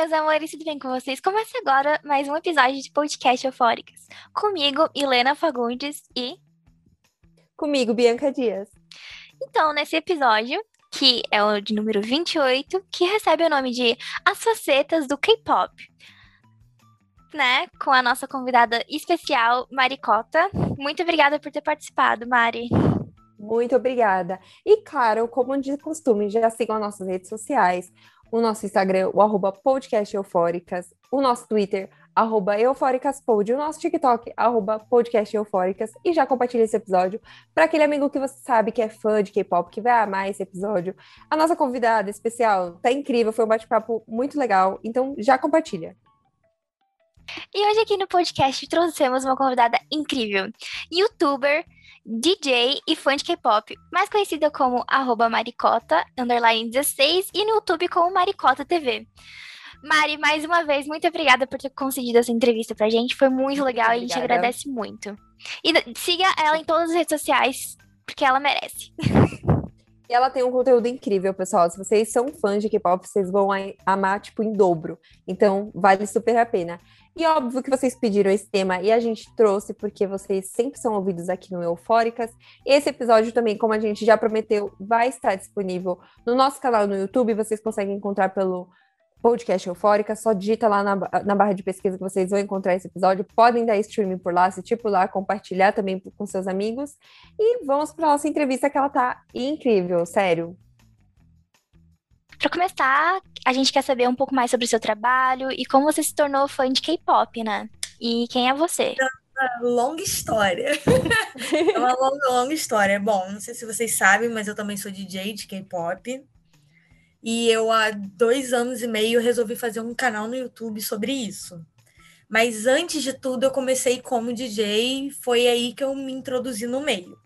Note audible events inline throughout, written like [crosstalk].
meus amores, tudo bem com vocês? Começa agora mais um episódio de podcast Eufóricas. Comigo, Helena Fagundes e. Comigo, Bianca Dias. Então, nesse episódio, que é o de número 28, que recebe o nome de As Facetas do K-Pop. Né? Com a nossa convidada especial, Maricota. Muito obrigada por ter participado, Mari. Muito obrigada. E claro, como de costume, já sigam as nossas redes sociais, o nosso Instagram, o arroba podcast eufóricas, o nosso Twitter, arroba eufóricaspod, o nosso TikTok, arroba podcast eufóricas, e já compartilhe esse episódio para aquele amigo que você sabe que é fã de K-pop, que vai amar esse episódio. A nossa convidada especial tá incrível, foi um bate-papo muito legal, então já compartilha. E hoje aqui no podcast trouxemos uma convidada incrível, youtuber, DJ e fã de K-pop, mais conhecida como arroba maricota, underline 16, e no YouTube como Maricota TV. Mari, mais uma vez, muito obrigada por ter concedido essa entrevista pra gente. Foi muito legal e a gente agradece muito. E siga ela em todas as redes sociais, porque ela merece. E ela tem um conteúdo incrível, pessoal. Se vocês são fãs de K-pop, vocês vão amar, tipo, em dobro. Então, vale super a pena. E óbvio que vocês pediram esse tema e a gente trouxe porque vocês sempre são ouvidos aqui no Eufóricas. Esse episódio também, como a gente já prometeu, vai estar disponível no nosso canal no YouTube. Vocês conseguem encontrar pelo podcast Eufórica. Só digita lá na, na barra de pesquisa que vocês vão encontrar esse episódio. Podem dar streaming por lá, se tipo lá, compartilhar também com seus amigos. E vamos para nossa entrevista que ela tá incrível, sério. Para começar, a gente quer saber um pouco mais sobre o seu trabalho e como você se tornou fã de K-pop, né? E quem é você? É longa história. é uma longa, longa história. Bom, não sei se vocês sabem, mas eu também sou DJ de K-pop. E eu, há dois anos e meio, resolvi fazer um canal no YouTube sobre isso. Mas antes de tudo, eu comecei como DJ, foi aí que eu me introduzi no meio.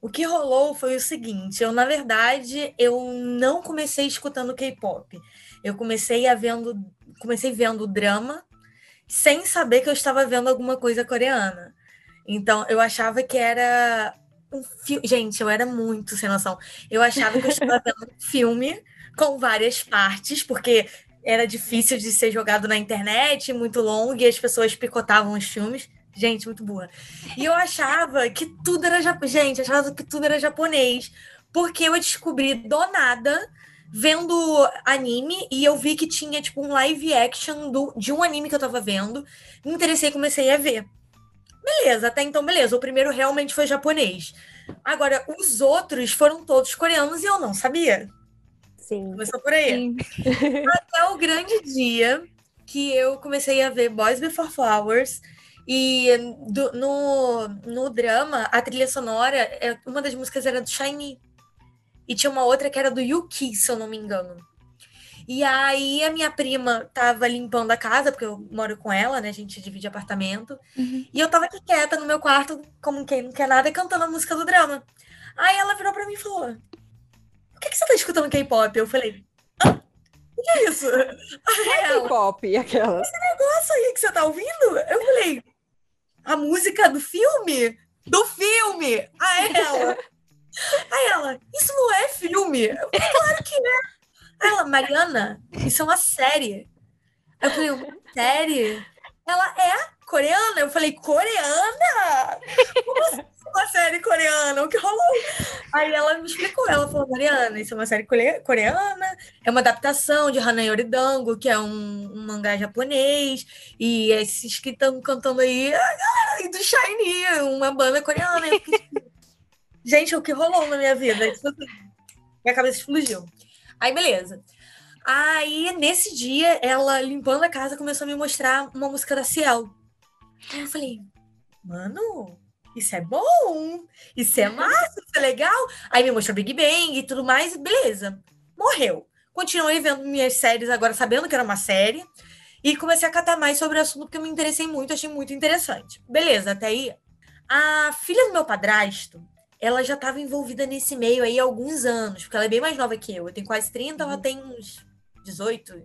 O que rolou foi o seguinte, eu na verdade eu não comecei escutando K-pop. Eu comecei a vendo, comecei vendo drama sem saber que eu estava vendo alguma coisa coreana. Então eu achava que era um filme, gente, eu era muito sem noção. Eu achava que eu estava [laughs] vendo um filme com várias partes, porque era difícil de ser jogado na internet, muito longo, e as pessoas picotavam os filmes. Gente, muito boa. E eu achava que tudo era japonês. Gente, achava que tudo era japonês. Porque eu descobri do nada vendo anime e eu vi que tinha tipo um live action do, de um anime que eu tava vendo. Me interessei e comecei a ver. Beleza, até então, beleza. O primeiro realmente foi japonês. Agora, os outros foram todos coreanos e eu não sabia. Sim. Começou por aí. Até o grande dia que eu comecei a ver Boys Before Flowers e do, no, no drama, a trilha sonora, é, uma das músicas era do Shiny. E tinha uma outra que era do Yuki, se eu não me engano. E aí a minha prima tava limpando a casa, porque eu moro com ela, né? A gente divide apartamento. Uhum. E eu tava aqui quieta no meu quarto, como quem não quer nada, cantando a música do drama. Aí ela virou pra mim e falou: Por que, que você tá escutando K-pop? Eu falei, Hã? O que é isso? É K-pop, aquela. Esse negócio aí que você tá ouvindo? Eu falei, a música do filme? Do filme! A ela! [laughs] Aí ela, isso não é filme? Eu claro que é! Aí ela, Mariana, isso é uma série. Eu falei, uma série? Ela é coreana? Eu falei, coreana? Como assim? Uma série coreana, o que rolou? Aí ela me explicou, ela falou, Mariana, isso é uma série coreana, é uma adaptação de Hanayori Dango, que é um, um mangá japonês, e esses que estão cantando aí, e do Shiny, uma banda coreana. [laughs] Gente, o que rolou na minha vida? Tipo assim, minha cabeça explodiu. Aí, beleza. Aí, nesse dia, ela, limpando a casa, começou a me mostrar uma música da Ciel. Aí eu falei, mano, isso é bom, isso é massa, isso é legal. Aí me mostrou Big Bang e tudo mais, beleza. Morreu. Continuei vendo minhas séries agora, sabendo que era uma série, e comecei a catar mais sobre o assunto, porque eu me interessei muito, achei muito interessante. Beleza, até aí. A filha do meu padrasto, ela já estava envolvida nesse meio aí há alguns anos, porque ela é bem mais nova que eu. Eu tenho quase 30, uhum. ela tem uns 18.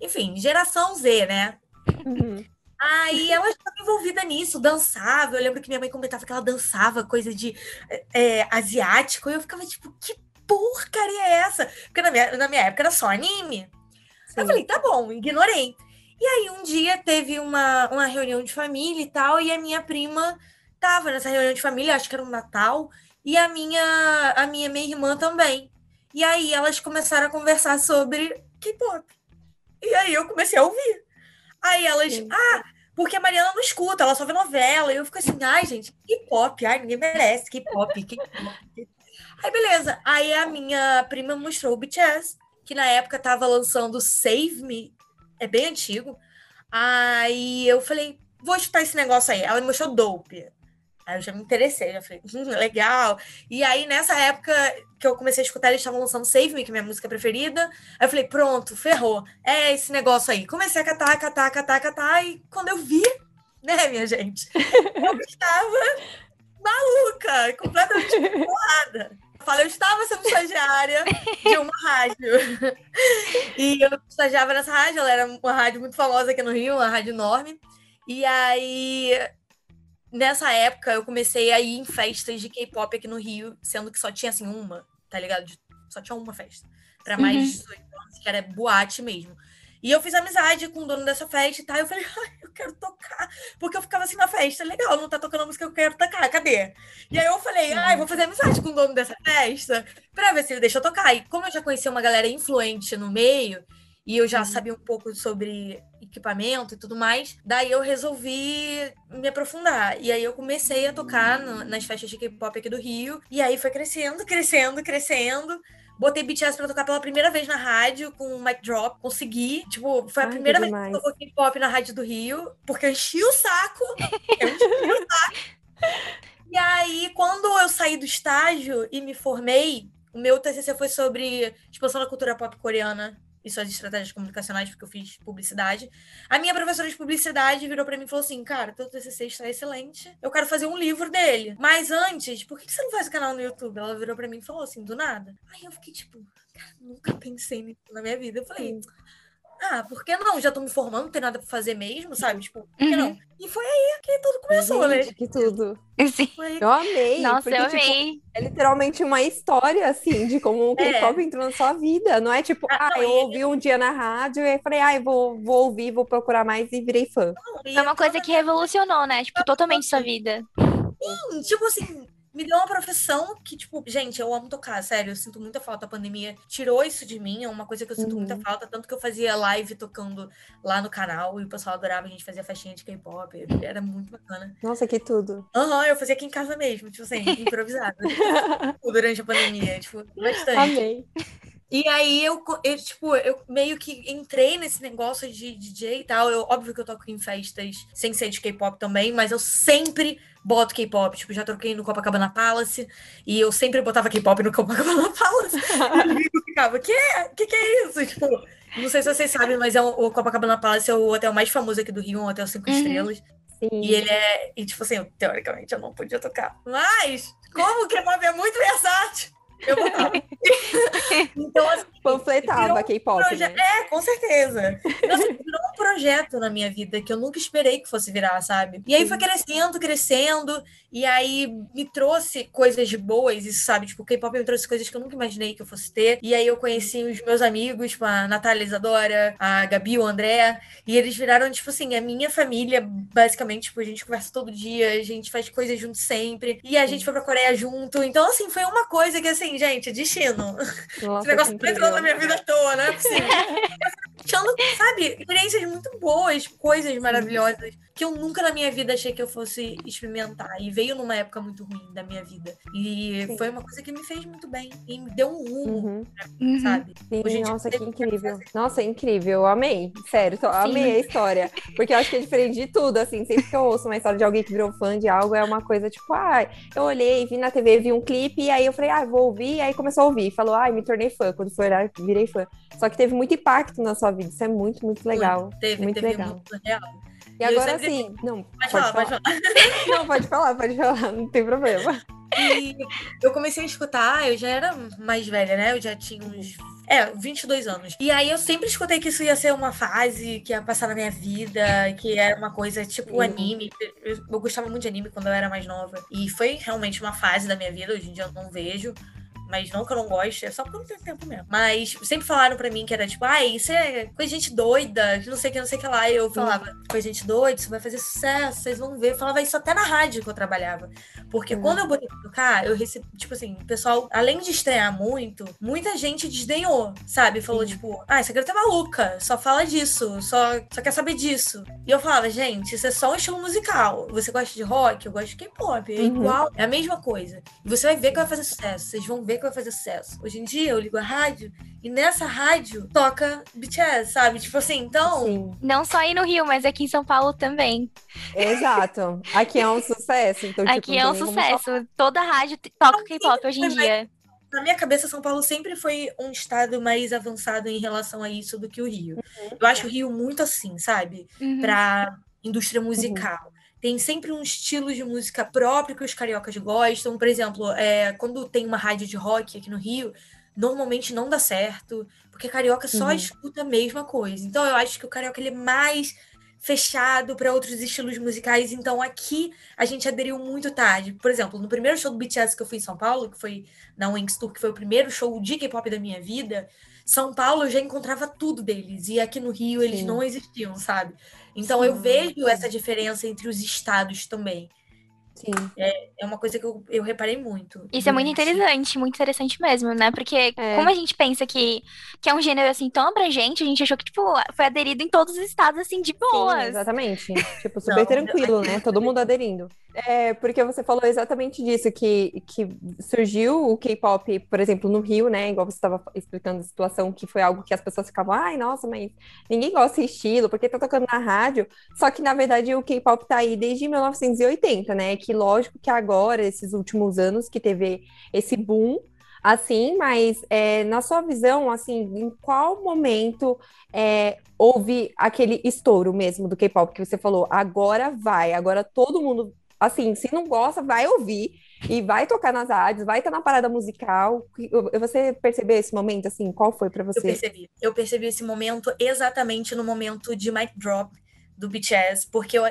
Enfim, geração Z, né? Uhum. Aí ela estava envolvida nisso, dançava. Eu lembro que minha mãe comentava que ela dançava coisa de é, asiático. E eu ficava tipo, que porcaria é essa? Porque na minha, na minha época era só anime. Sim. Eu falei, tá bom, ignorei. E aí um dia teve uma, uma reunião de família e tal, e a minha prima tava nessa reunião de família, acho que era um Natal, e a minha, a minha minha irmã também. E aí elas começaram a conversar sobre K-pop. E aí eu comecei a ouvir. Aí elas, Sim. ah, porque a Mariana não escuta, ela só vê novela. E eu fico assim, ai, gente, K-pop, ai, ninguém merece K-pop, K-pop. Aí, beleza. Aí a minha prima mostrou o BTS, que na época tava lançando Save Me, é bem antigo. Aí eu falei, vou escutar esse negócio aí. Ela me mostrou Dope. Aí eu já me interessei, já falei, hum, legal. E aí, nessa época que eu comecei a escutar, eles estavam lançando Save Me, que é minha música preferida. Aí eu falei, pronto, ferrou. É esse negócio aí. Comecei a catar, catar, catar, catar. E quando eu vi, né, minha gente? [laughs] Eu estava maluca, completamente bolada. Eu Falei, eu estava sendo estagiária de uma rádio. E eu estagiava nessa rádio, ela era uma rádio muito famosa aqui no Rio, uma rádio enorme. E aí, nessa época, eu comecei a ir em festas de K-pop aqui no Rio, sendo que só tinha, assim, uma, tá ligado? Só tinha uma festa. Pra mais Uhum. de 18 anos, que era boate mesmo. E eu fiz amizade com o dono dessa festa e tal. Eu falei, [laughs] eu quero tocar. Porque eu ficava assim na festa, legal, não tá tocando a música que eu quero tocar, cadê? E aí eu falei, ai, vou fazer amizade com o dono dessa festa pra ver se ele deixa eu tocar. E como eu já conhecia uma galera influente no meio, e eu já Uhum. sabia um pouco sobre equipamento e tudo mais, daí eu resolvi me aprofundar. E aí eu comecei a tocar no- nas festas de K-pop aqui do Rio. E aí foi crescendo, [laughs] crescendo, crescendo. Botei BTS pra tocar pela primeira vez na rádio com o mic drop. Consegui. Tipo, foi a Ai, que primeira vez que eu toquei K-pop na rádio do Rio, porque eu enchi o saco. Eu enchi o saco. E aí, quando eu saí do estágio e me formei, o meu TCC foi sobre expansão da cultura pop coreana e suas estratégias comunicacionais, porque eu fiz publicidade. A minha professora de publicidade virou pra mim e falou assim: Cara, teu TCC está excelente, eu quero fazer um livro dele. Mas antes, por que você não faz o canal no YouTube? Ela virou pra mim e falou assim: Do nada. Aí eu fiquei tipo, cara, nunca pensei nisso na minha vida. Eu falei. Ah, por que não? Já tô me formando, não tem nada pra fazer mesmo, sabe? Tipo, por que Uhum. não? E foi aí que tudo começou, né? Gente, que tudo. Sim. Eu amei. Nossa, porque, eu tipo, amei. é literalmente uma história, assim, de como o É. K-pop entrou na sua vida. Não é tipo, Ah, ah, não, eu ouvi um dia na rádio e aí falei, ai, vou, vou ouvir, vou procurar mais e virei fã. E Foi uma coisa que revolucionou, né? Tipo, totalmente sua vida. Hum, tipo assim, me deu uma profissão que, tipo, gente, eu amo tocar, sério, eu sinto muita falta. A pandemia tirou isso de mim, é uma coisa que eu sinto Uhum. muita falta. Tanto que eu fazia live tocando lá no canal e o pessoal adorava, a gente fazia festinha de K-pop, era muito bacana. Nossa, que tudo. Aham, eu fazia aqui em casa mesmo, tipo assim, [laughs] improvisado. durante a pandemia, tipo, bastante. Amei. E aí eu, eu, tipo, eu meio que entrei nesse negócio de DJ e tal. Eu, óbvio que eu toco em festas sem ser de K-pop também, mas eu sempre boto K-pop. Tipo, já troquei no Copacabana Palace e eu sempre botava K-pop no Copacabana [laughs] Palace. E eu ficava, que, que que é isso? Tipo, não sei se vocês sabem, mas é o, o Copacabana Palace é o hotel mais famoso aqui do Rio, um hotel cinco Uhum. estrelas. Sim. E ele é. E tipo assim, eu, teoricamente eu não podia tocar. Mas, como o K-pop é muito versátil, eu botava. [laughs] então, assim, Panfletava um K-pop, proje- né? É, com certeza. Assim, virou um projeto na minha vida que eu nunca esperei que fosse virar, sabe? E aí foi crescendo, crescendo, e aí me trouxe coisas boas, isso, sabe? Tipo, o K-pop me trouxe coisas que eu nunca imaginei que eu fosse ter. E aí eu conheci os meus amigos, tipo, a Natália Isadora, a Gabi, o André, e eles viraram, tipo assim, a minha família, basicamente, tipo, a gente conversa todo dia, a gente faz coisas junto sempre, e a gente foi pra Coreia junto. Então, assim, foi uma coisa que, assim, gente, destino. Esse Nossa, que negócio não entrou na minha vida à toa, não é possível. [laughs] Achando, sabe, experiências muito boas, coisas maravilhosas que eu nunca na minha vida achei que eu fosse experimentar. E veio numa época muito ruim da minha vida. E Sim. foi uma coisa que me fez muito bem. E me deu um rumo, Uhum. Uhum. sabe? Sim, Hoje nossa, que incrível. Nossa, incrível, eu amei. Sério, tô- amei a história. Porque eu acho que é diferente de tudo, assim. Sempre que eu ouço uma história de alguém que virou fã de algo, é uma coisa tipo, ai, eu olhei, vi na TV, vi um clipe, e aí eu falei, ah, vou ouvir, e aí começou a ouvir. Falou, ai, me tornei fã. Quando foi olhar, virei fã. Só que teve muito impacto na sua vida. Isso é muito, muito legal. Teve, Muito teve legal. muito real. E eu agora, sempre- assim, não, Pode, falar, pode falar. [laughs] Não, pode falar, pode falar, não tem problema. E eu comecei a escutar, eu já era mais velha, né? Eu já tinha uns. É, 22 anos. E aí eu sempre escutei que isso ia ser uma fase que ia passar na minha vida, que era uma coisa tipo Uhum. anime. Eu, eu gostava muito de anime quando eu era mais nova. E foi realmente uma fase da minha vida, hoje em dia eu não vejo. Mas não que eu não goste, é só porque eu não tenho tempo mesmo. Mas sempre falaram pra mim que era tipo, ai, isso é coisa de gente doida, que não sei o que, não sei o que lá. E eu falava, coisa de gente doida, isso vai fazer sucesso, vocês vão ver. Eu falava isso até na rádio que eu trabalhava. Porque Uhum. quando eu botei pra tocar, eu recebi, tipo assim, o pessoal, além de estranhar muito, muita gente desdenhou, sabe? Falou, tipo, ah, essa garota é maluca, só fala disso, só, só quer saber disso. E eu falava, gente, isso é só um estilo musical. Você gosta de rock? Eu gosto de K-pop. É Uhum. igual, é a mesma coisa. E você vai ver que vai fazer sucesso. Vocês vão ver que vai fazer sucesso. Hoje em dia, eu ligo a rádio e nessa rádio toca BTS, sabe? Tipo assim, então. Sim, Não só aí no Rio, mas aqui em São Paulo também. exato. Aqui é um [laughs] sucesso. Então, tipo, aqui é não um sucesso. Toda rádio toca K-pop hoje em dia. Na minha cabeça, São Paulo sempre foi um estado mais avançado em relação a isso do que o Rio. Eu acho o Rio muito assim, sabe? Uhum. Pra indústria musical. Tem sempre um estilo de música próprio que os cariocas gostam. Por exemplo, é, quando tem uma rádio de rock aqui no Rio, normalmente não dá certo, porque carioca só Uhum. escuta a mesma coisa. Então eu acho que o carioca ele é mais fechado para outros estilos musicais. Então aqui a gente aderiu muito tarde. Por exemplo, no primeiro show do BTS que eu fui em São Paulo, que foi na Wings Tour, que foi o primeiro show de K-pop da minha vida, São Paulo eu já encontrava tudo deles. E aqui no Rio eles Sim. não existiam, sabe? Então eu Sim. vejo essa diferença entre os estados também. Sim. É uma coisa que eu, eu reparei muito. Isso é muito interessante, muito interessante mesmo, né? Porque É. como a gente pensa que, que é um gênero assim tão abrangente, a gente achou que, tipo, foi aderido em todos os estados, assim, de Sim, boas. exatamente. [laughs] Tipo, super Não, tranquilo, né? Todo mundo aderindo. É, porque você falou exatamente disso, que, que surgiu o K-pop, por exemplo, no Rio, né? Igual você estava explicando a situação, que foi algo que as pessoas ficavam, ai, nossa, mas ninguém gosta desse estilo, porque tá tocando na rádio. Só que, na verdade, o K-pop tá aí desde 1980, né? Que lógico que agora, esses últimos anos, que teve esse boom, assim, mas é, na sua visão, assim, em qual momento é, houve aquele estouro mesmo do K-pop que você falou, agora vai, agora todo mundo, assim, se não gosta, vai ouvir e vai tocar nas rádios, vai estar na parada musical. Você percebeu esse momento, assim, qual foi Eu você? percebi. Eu percebi esse momento exatamente no momento de Mic Drop do BTS, porque eu,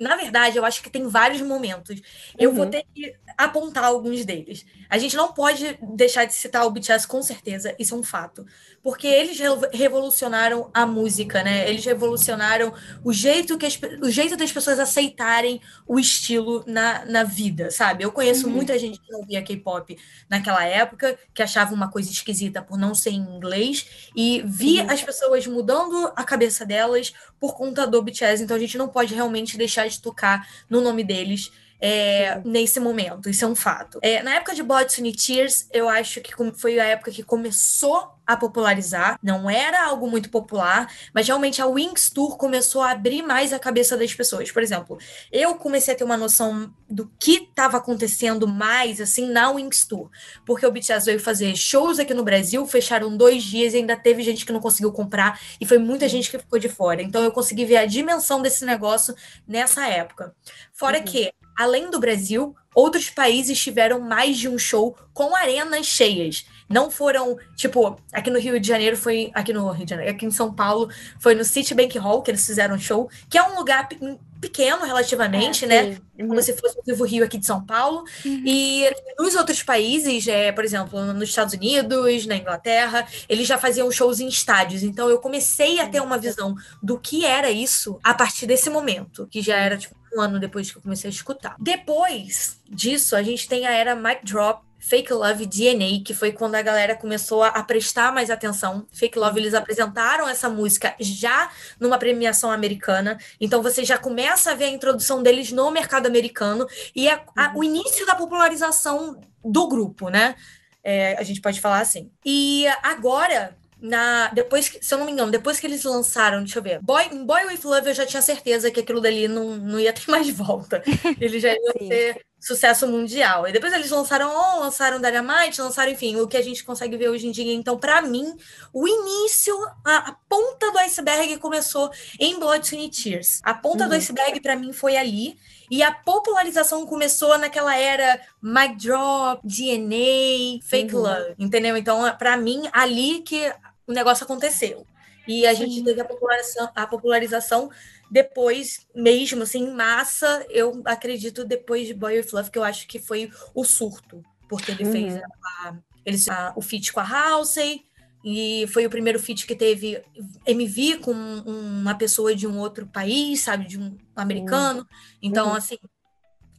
na verdade eu acho que tem vários momentos. Eu vou Uhum. ter que apontar alguns deles. A gente não pode deixar de citar o BTS com certeza, isso é um fato, porque eles revo- revolucionaram a música, né? Eles revolucionaram o jeito que as, o jeito das pessoas aceitarem o estilo na, na vida, sabe? Eu conheço Uhum. muita gente que não via K-pop naquela época, que achava uma coisa esquisita por não ser em inglês, e vi Uhum. as pessoas mudando a cabeça delas por conta do BTS, então a gente não pode realmente deixar de tocar no nome deles é, nesse momento, isso é um fato. É, na época de and Tears, eu acho que foi a época que começou a popularizar, não era algo muito popular, mas realmente a Wings Tour começou a abrir mais a cabeça das pessoas. Por exemplo, eu comecei a ter uma noção do que estava acontecendo mais, assim, na Wings Tour, porque o BTS veio fazer shows aqui no Brasil, fecharam dois dias e ainda teve gente que não conseguiu comprar, e foi muita gente que ficou de fora. Então eu consegui ver a dimensão desse negócio nessa época. Fora Uhum. que, além do Brasil, outros países tiveram mais de um show com arenas cheias. Não foram, tipo, aqui no Rio de Janeiro foi. Aqui no Rio de Janeiro, aqui em São Paulo, foi no Citibank Hall que eles fizeram um show, que é um lugar pe- pequeno relativamente, né? Sim. Uhum. Como se fosse o Vivo Rio aqui de São Paulo. Uhum. E nos outros países, é, por exemplo, nos Estados Unidos, na Inglaterra, eles já faziam shows em estádios. Então eu comecei a ter uma visão do que era isso a partir desse momento, que já era tipo um ano depois que eu comecei a escutar. Depois disso, a gente tem a era Mic Drop. Fake Love DNA, que foi quando a galera começou a, a prestar mais atenção. Fake Love, eles apresentaram essa música já numa premiação americana. Então você já começa a ver a introdução deles no mercado americano e é a- o início da popularização do grupo, né? É, a gente pode falar assim. E agora, na, depois que, se eu não me engano, depois que eles lançaram, deixa eu ver, Boy, em Boy With Love eu já tinha certeza que aquilo dali não, não ia ter [laughs] mais volta. Eles já iam Sim. ter sucesso mundial. E depois eles lançaram On, lançaram Dynamite, lançaram, enfim, o que a gente consegue ver hoje em dia. Então, pra mim, o início, a, a ponta do iceberg começou em Blood, Sweat and Tears. A ponta do Uhum. iceberg, pra mim, foi ali. E a popularização começou naquela era Mic Drop, DNA, Fake Uhum. Love, entendeu? Então, pra mim, ali que o negócio aconteceu. E a gente Sim. teve a popularização, a popularização depois, mesmo assim, em massa, eu acredito depois de Boy with Love, que eu acho que foi o surto, porque ele Uhum. fez a, Eles, a, o feat com a Halsey, e foi o primeiro feat que teve MV com uma pessoa de um outro país, sabe, de um americano. Então, Uhum. assim,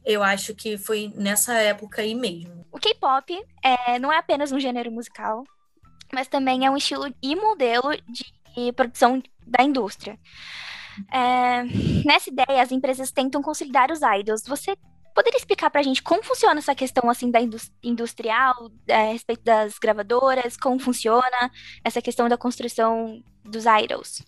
eu acho que foi nessa época aí mesmo. O K-pop é, não é apenas um gênero musical, mas também é um estilo e modelo de produção da indústria. É, nessa ideia, as empresas tentam consolidar os idols. Você poderia explicar pra gente como funciona essa questão assim da indus- industrial, é, a respeito das gravadoras, como funciona essa questão da construção dos idols?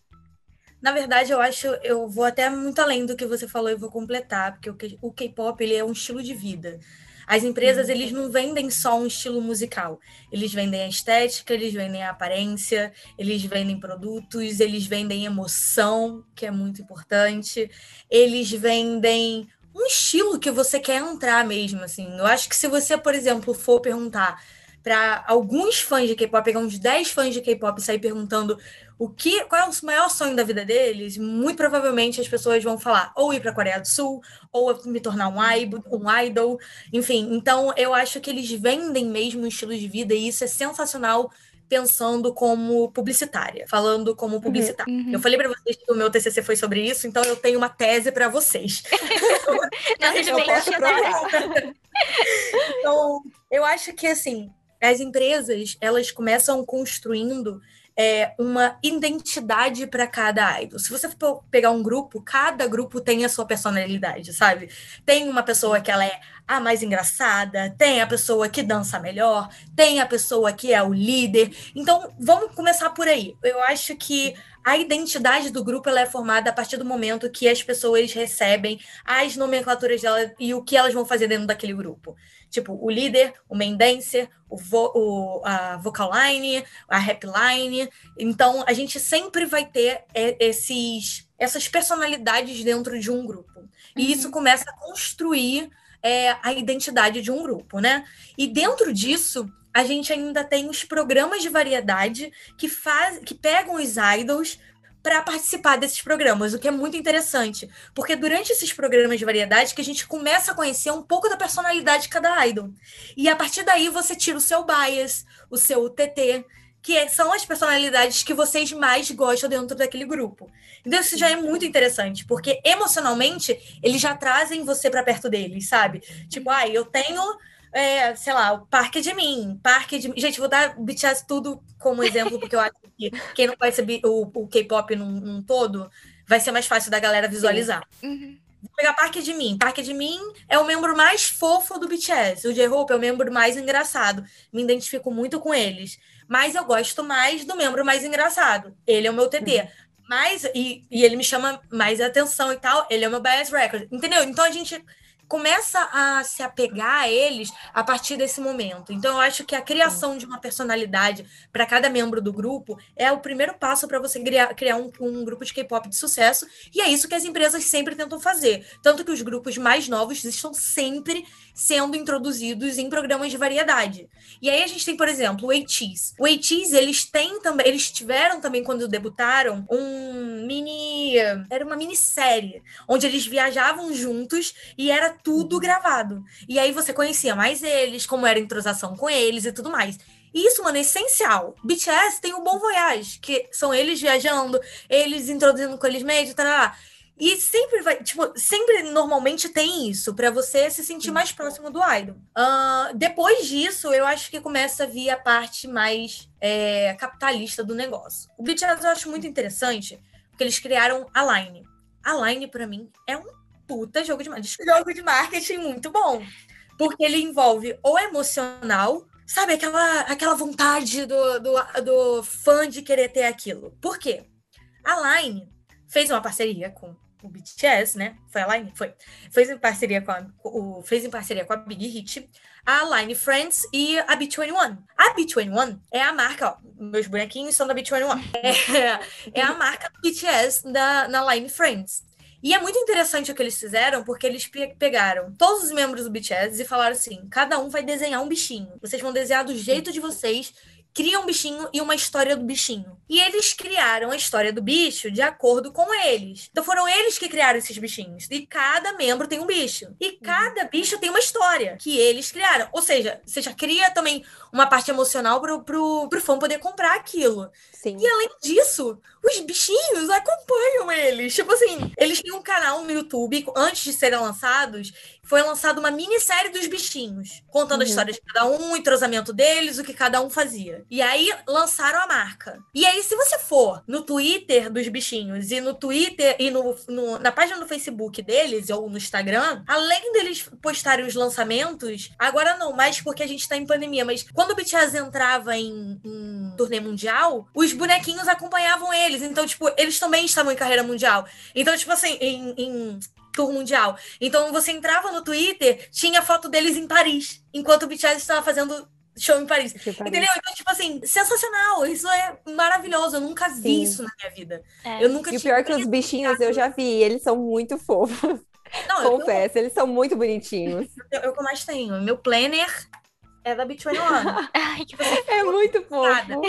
Na verdade, eu acho, eu vou até muito além do que você falou e vou completar, porque o K-pop ele é um estilo de vida. As empresas, eles não vendem só um estilo musical. Eles vendem a estética, eles vendem a aparência, eles vendem produtos, eles vendem emoção, que é muito importante. Eles vendem um estilo que você quer entrar mesmo, assim. Eu acho que se você, por exemplo, for perguntar para alguns fãs de K-pop, pegar uns 10 fãs de K-pop e sair perguntando o que, qual é o maior sonho da vida deles, muito provavelmente as pessoas vão falar ou ir para a Coreia do Sul, ou me tornar um idol, um idol, enfim. Então, eu acho que eles vendem mesmo um estilo de vida e isso é sensacional pensando como publicitária, falando como publicitária. Uhum. Eu falei para vocês que o meu TCC foi sobre isso, então eu tenho uma tese para vocês. [laughs] [laughs] Nossa, Eu posso provar. então, eu acho que assim, as empresas elas começam construindo é, uma identidade para cada idol. Se você for pegar um grupo, cada grupo tem a sua personalidade, sabe? Tem uma pessoa que ela é a mais engraçada, tem a pessoa que dança melhor, tem a pessoa que é o líder. Então, vamos começar por aí. Eu acho que a identidade do grupo ela é formada a partir do momento que as pessoas recebem as nomenclaturas dela e o que elas vão fazer dentro daquele grupo. Tipo, o líder, o main dancer, o, vo o a vocal line, a rap line. Então, a gente sempre vai ter esses, essas personalidades dentro de um grupo. E isso começa a construir é, a identidade de um grupo, né? E dentro disso, a gente ainda tem os programas de variedade que, faz, que pegam os idols para participar desses programas, o que é muito interessante, porque durante esses programas de variedade que a gente começa a conhecer um pouco da personalidade de cada idol. E a partir daí você tira o seu bias, o seu TT, que são as personalidades que vocês mais gostam dentro daquele grupo. Então isso já é muito interessante, porque emocionalmente eles já trazem você para perto deles, sabe? Tipo, ah, eu tenho é, sei lá, o Parque de Mim, Parque de Gente, vou dar BTS tudo como exemplo, porque eu acho que quem não conhece o, o K-pop num, num, todo, vai ser mais fácil da galera visualizar. Uhum. Vou pegar Parque de Mim. Parque de Mim é o membro mais fofo do BTS. O J-Hope é o membro mais engraçado. Me identifico muito com eles. Mas eu gosto mais do membro mais engraçado. Ele é o meu TT. Uhum. Mas, e, e ele me chama mais atenção e tal. Ele é o meu bias record. Entendeu? Então a gente começa a se apegar a eles a partir desse momento. Então, eu acho que a criação de uma personalidade para cada membro do grupo é o primeiro passo para você criar, criar um, um, grupo de K-pop de sucesso, e é isso que as empresas sempre tentam fazer. Tanto que os grupos mais novos estão sempre sendo introduzidos em programas de variedade. E aí a gente tem, por exemplo, o ATEEZ. O ATEEZ, eles têm também, eles tiveram também, quando debutaram, um mini. Era uma minissérie, onde eles viajavam juntos e era tudo gravado. E aí você conhecia mais eles, como era a entrosação com eles e tudo mais. E isso, mano, é essencial. BTS tem o Bom Voyage, que são eles viajando, eles introduzindo com eles mesmos, tarará. E sempre vai, tipo, sempre normalmente tem isso, para você se sentir mais próximo do idol. Uh, depois disso, eu acho que começa a vir a parte mais é, capitalista do negócio. O BTS eu acho muito interessante, porque eles criaram a Line. A Line, para mim, é um puta jogo de, jogo de marketing muito bom. Porque ele envolve o emocional, sabe? Aquela, aquela vontade do, do, do fã de querer ter aquilo. Por quê? A Line fez uma parceria com o BTS, né? Foi a Line? Foi. Fez em parceria com a, o, fez em parceria com a Big Hit, a Line Friends e a B21. A B21 é a marca, ó, meus bonequinhos são da B21. É, é a marca BTS da, na Line Friends. E é muito interessante o que eles fizeram, porque eles pegaram todos os membros do BTS e falaram assim: cada um vai desenhar um bichinho. Vocês vão desenhar do jeito de vocês, cria um bichinho e uma história do bichinho. E eles criaram a história do bicho de acordo com eles. Então foram eles que criaram esses bichinhos. E cada membro tem um bicho. E cada bicho tem uma história que eles criaram. Ou seja, você já cria também uma parte emocional pro, pro, pro fã poder comprar aquilo. Sim. E além disso, os bichinhos acompanham eles. Tipo assim, eles têm um canal no YouTube, antes de serem lançados, foi lançada uma minissérie dos bichinhos, contando a Uhum. história de cada um, o entrosamento deles, o que cada um fazia. E aí lançaram a marca. E aí, se você for no Twitter dos bichinhos e no Twitter e no, no- na página do Facebook deles ou no Instagram, além deles postarem os lançamentos, agora não mais porque a gente tá em pandemia, mas quando o BTS entrava em, em turnê mundial, os bonequinhos acompanhavam eles. Então, tipo, eles também estavam em carreira mundial. Então, tipo assim, em, em tour mundial. Então, você entrava no Twitter, tinha foto deles em Paris, enquanto o BTS estava fazendo show em Paris. Que pariu. Entendeu? Então, tipo assim, sensacional. Isso é maravilhoso. Eu nunca vi Sim. isso na minha vida. É. Eu nunca E o pior é que os bichinhos eu já vi, eles são muito fofos. Não, eu, eu, Confesso, eles são muito bonitinhos. eu, eu que eu mais tenho. Meu planner é da B21. [laughs] Ai, que É muito fofo.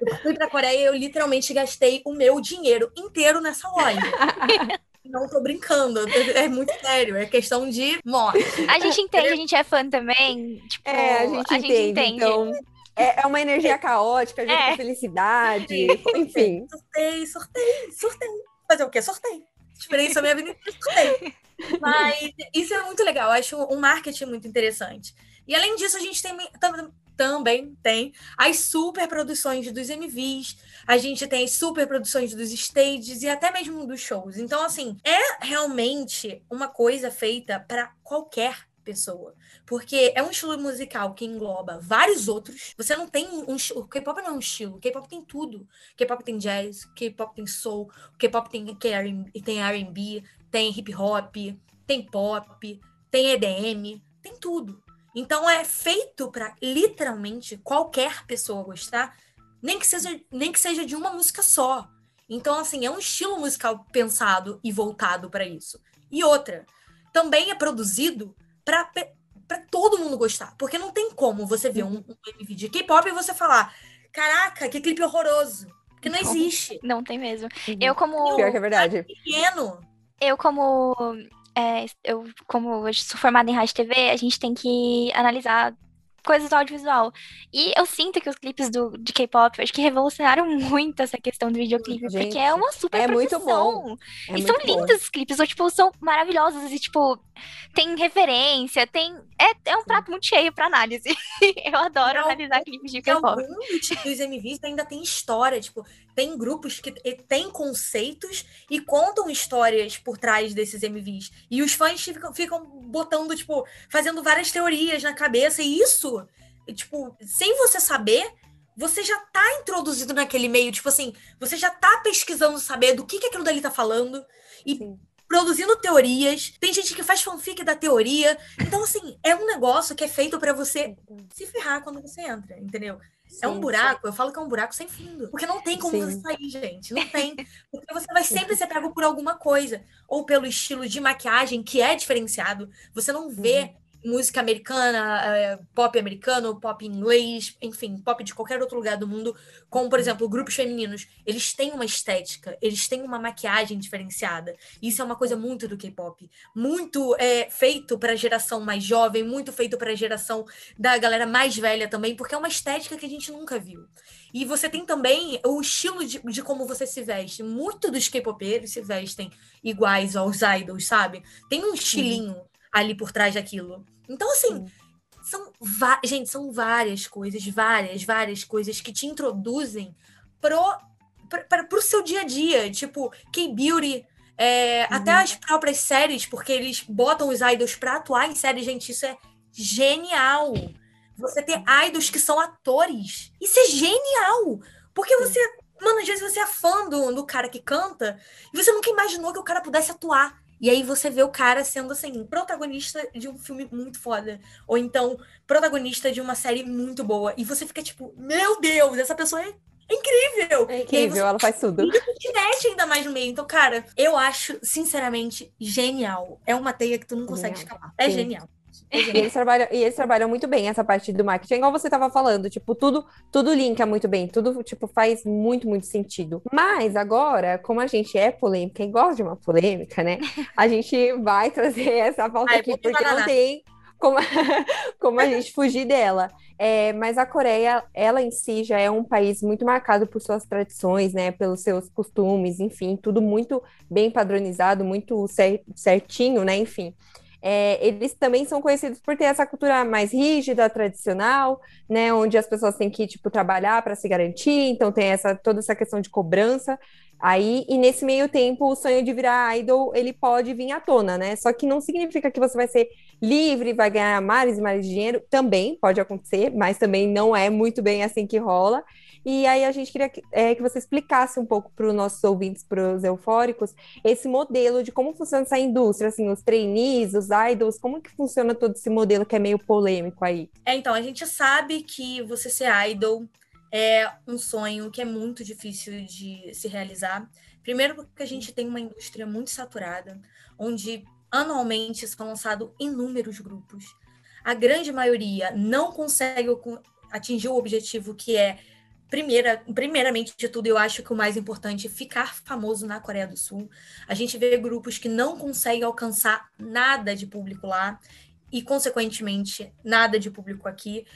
Eu fui pra Coreia e eu literalmente gastei o meu dinheiro inteiro nessa loja. [laughs] Não tô brincando, é muito sério, é questão de morte. A gente entende, a gente é fã também. Tipo, É, a gente, entende. Então, é, é uma energia caótica, junto É. com felicidade. Enfim. Sortei, sortei, sortei. Fazer o quê? Sortei. Esperei isso a minha vida inteira, sortei. Mas isso é muito legal, eu acho um marketing muito interessante. E além disso, a gente tem, também tem as super produções dos MVs, a gente tem as super produções dos stages e até mesmo dos shows. Então, assim, é realmente uma coisa feita para qualquer pessoa. Porque é um estilo musical que engloba vários outros. Você não tem um. O K-pop não é um estilo. O K-pop tem tudo. K-pop tem jazz, K-pop tem soul, K-pop tem tem R&B, tem hip hop, tem pop, tem EDM, tem tudo. Então é feito para literalmente qualquer pessoa gostar, nem que seja nem que seja de uma música só. Então assim, é um estilo musical pensado e voltado para isso. E outra, também é produzido para para todo mundo gostar, porque não tem como você ver um, um MV de K-pop e você falar, caraca, que clipe horroroso, porque não Não. existe. Não tem mesmo. Uhum. Eu, como. Pior que é verdade. Pequeno. Eu, como. É, eu, como eu sou formada em rádio e TV, a gente tem que analisar coisas do audiovisual. E eu sinto que os clipes do, de K-pop, acho que revolucionaram [laughs] muito essa questão do videoclipe, Gente, porque é uma super é muito produção. bom. É e muito são bom. lindos os clipes, ou, tipo, são maravilhosos e, tipo, tem referência, tem... É, é um prato muito cheio pra análise. [laughs] eu adoro Não, analisar clipes de K-pop. alguns dos MVs ainda tem história, tipo, tem grupos que têm conceitos e contam histórias por trás desses MVs. E os fãs ficam, ficam botando, tipo, fazendo várias teorias na cabeça. E isso, tipo, sem você saber, você já tá introduzido naquele meio. Tipo assim, você já tá pesquisando saber do que, que aquilo dali tá falando. E Sim. produzindo teorias. Tem gente que faz fanfic da teoria. Então, assim, é um negócio que é feito pra você se ferrar quando você entra, entendeu? É um Sim, buraco, eu falo que é um buraco sem fundo. Porque não tem como Sim. você sair, gente. Não tem. Porque você vai sempre ser pego por alguma coisa. Ou pelo estilo de maquiagem, que é diferenciado. Você não vê música americana, eh, pop americano, pop inglês, enfim, pop de qualquer outro lugar do mundo. Como, por exemplo, grupos femininos. Eles têm uma estética, eles têm uma maquiagem diferenciada. Isso é uma coisa muito do K-pop. Muito é, feito para a geração mais jovem, muito feito para a geração da galera mais velha também, porque é uma estética que a gente nunca viu. E você tem também o estilo de, de como você se veste. Muito dos K-popeiros se vestem iguais aos idols, sabe? Tem um estilinho ali por trás daquilo. Então, assim, Sim. são gente, são várias coisas, várias, várias coisas que te introduzem pro, pra, pra, pro seu dia a dia. Tipo, K-Beauty, é, até as próprias séries, porque eles botam os idols pra atuar em séries, gente, isso é genial. Você ter idols que são atores. Isso é genial. Porque você. Mano, às vezes você é fã do, do cara que canta e você nunca imaginou que o cara pudesse atuar. E aí você vê o cara sendo, assim, protagonista de um filme muito foda. Ou então, protagonista de uma série muito boa. E você fica tipo, meu Deus, essa pessoa é incrível! É E incrível, ela faz tudo. você te mete ainda mais no meio. Então, cara, eu acho, sinceramente, genial. É uma teia que tu não consegue Genial. escapar. É Sim. genial. E eles, trabalham, e eles trabalham muito bem essa parte do marketing, igual você estava falando, tipo, tudo, tudo linka muito bem, tudo, tipo, faz muito, muito sentido. Mas agora, como a gente é polêmica e gosta de uma polêmica, né? A gente vai trazer [laughs] essa pauta Ai, aqui, porque não tem como, [laughs] como a gente fugir dela. É, mas a Coreia, ela em si já é um país muito marcado por suas tradições, né? Pelos seus costumes, enfim, tudo muito bem padronizado, muito certinho, né? Enfim. É, eles também são conhecidos por ter essa cultura mais rígida, tradicional, né, onde as pessoas têm que tipo trabalhar para se garantir, então tem essa toda essa questão de cobrança. Aí, e nesse meio tempo, o sonho de virar idol, ele pode vir à tona, né? Só que não significa que você vai ser livre, vai ganhar mares e mares de dinheiro. Também pode acontecer, mas também não é muito bem assim que rola. E aí a gente queria que, é, que você explicasse um pouco para os nossos ouvintes, para os eufóricos, esse modelo de como funciona essa indústria, assim, os trainees, os idols, como que funciona todo esse modelo que é meio polêmico aí? É, então, a gente sabe que você ser idol é um sonho que é muito difícil de se realizar. Primeiro porque a gente tem uma indústria muito saturada, onde anualmente são lançados inúmeros grupos. A grande maioria não consegue atingir o objetivo que é Primeira, primeiramente de tudo, eu acho que o mais importante é ficar famoso na Coreia do Sul. A gente vê grupos que não conseguem alcançar nada de público lá e, consequentemente, nada de público aqui.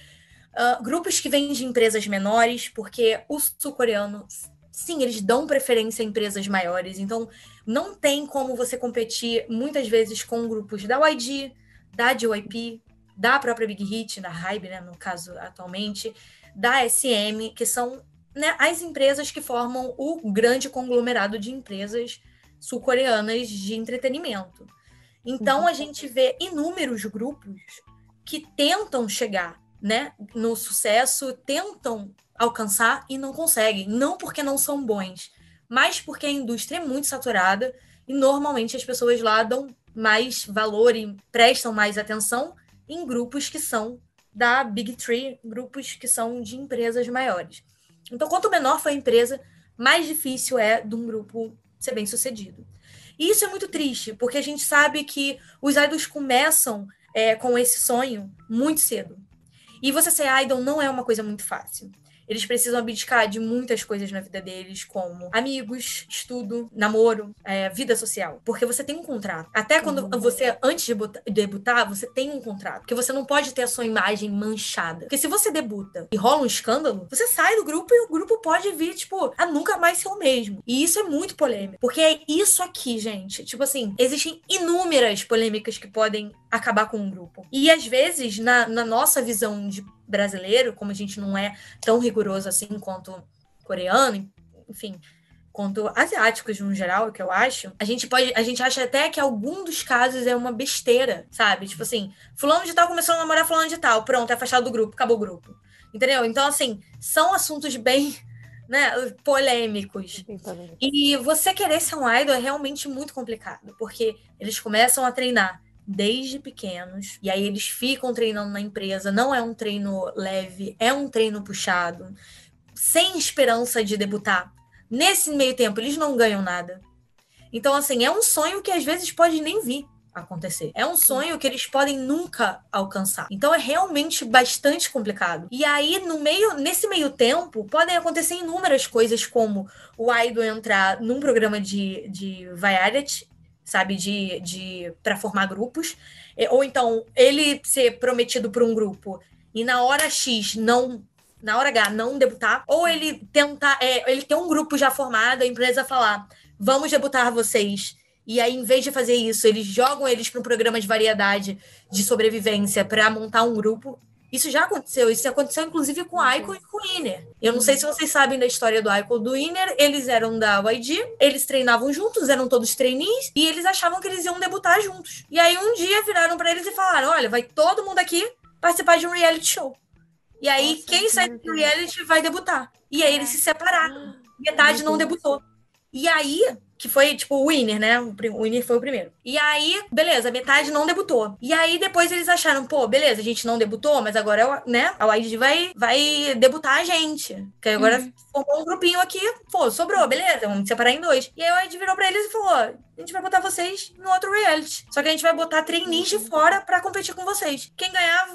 Uh, grupos que vêm de empresas menores, porque o sul-coreano, sim, eles dão preferência a empresas maiores. Então, não tem como você competir muitas vezes com grupos da YG, da JYP, da própria Big Hit, da Hybe, né, no caso atualmente da SM, que são né, as empresas que formam o grande conglomerado de empresas sul-coreanas de entretenimento. Então, a gente vê inúmeros grupos que tentam chegar né, no sucesso, tentam alcançar e não conseguem. Não porque não são bons, mas porque a indústria é muito saturada e normalmente as pessoas lá dão mais valor e prestam mais atenção em grupos que são da Big Three, grupos que são de empresas maiores. Então, quanto menor for a empresa, mais difícil é de um grupo ser bem sucedido. E isso é muito triste, porque a gente sabe que os idols começam é, com esse sonho muito cedo. E você ser idol não é uma coisa muito fácil. Eles precisam abdicar de muitas coisas na vida deles, como amigos, estudo, namoro, é, vida social. Porque você tem um contrato. Até quando uhum. você, antes de debutar, você tem um contrato. Porque você não pode ter a sua imagem manchada. Porque se você debuta e rola um escândalo, você sai do grupo e o grupo pode vir, tipo, a nunca mais ser o mesmo. E isso é muito polêmico. Porque é isso aqui, gente. Tipo assim, existem inúmeras polêmicas que podem acabar com um grupo. E às vezes, na, na nossa visão de brasileiro, como a gente não é tão rigoroso assim quanto coreano, enfim, quanto asiáticos no geral, que eu acho, a gente pode, a gente acha até que algum dos casos é uma besteira, sabe? Tipo assim, fulano de tal começou a namorar fulano de tal, pronto, é afastado do grupo, acabou o grupo. Entendeu? Então, assim, são assuntos bem [laughs] né, polêmicos. E você querer ser um idol é realmente muito complicado, porque eles começam a treinar desde pequenos. E aí eles ficam treinando na empresa. Não é um treino leve, é um treino puxado, sem esperança de debutar. Nesse meio tempo, eles não ganham nada. Então, assim, é um sonho que às vezes pode nem vir acontecer. É um sonho que eles podem nunca alcançar. Então é realmente bastante complicado. E aí no meio nesse meio tempo podem acontecer inúmeras coisas como o idol entrar num programa de, de variety sabe, de, de para formar grupos, é, ou então ele ser prometido por um grupo e na hora X não na hora H não debutar, ou ele tentar, é, ele ter um grupo já formado, a empresa falar, vamos debutar vocês. E aí, em vez de fazer isso, eles jogam eles para um programa de variedade de sobrevivência para montar um grupo isso já aconteceu. Isso aconteceu, inclusive, com o Icon e com o Iner. Eu não sei se vocês sabem da história do Icon e do Iner. Eles eram da YG, eles treinavam juntos, eram todos trainees, e eles achavam que eles iam debutar juntos. E aí, um dia, viraram para eles e falaram: olha, vai todo mundo aqui participar de um reality show. E aí, Nossa, quem sai do reality vai debutar. E aí, eles se separaram. Metade não debutou. E aí, que foi, tipo, o winner, né? O, winner foi o primeiro. E aí, beleza, metade não debutou. E aí, depois eles acharam, pô, beleza, a gente não debutou, mas agora, né, a YG vai, vai debutar a gente. Que agora Uhum. formou um grupinho aqui, pô, sobrou, beleza, vamos separar em dois. E aí a YG virou pra eles e falou, a gente vai botar vocês no outro reality. Só que a gente vai botar trainees de fora pra competir com vocês. Quem ganhar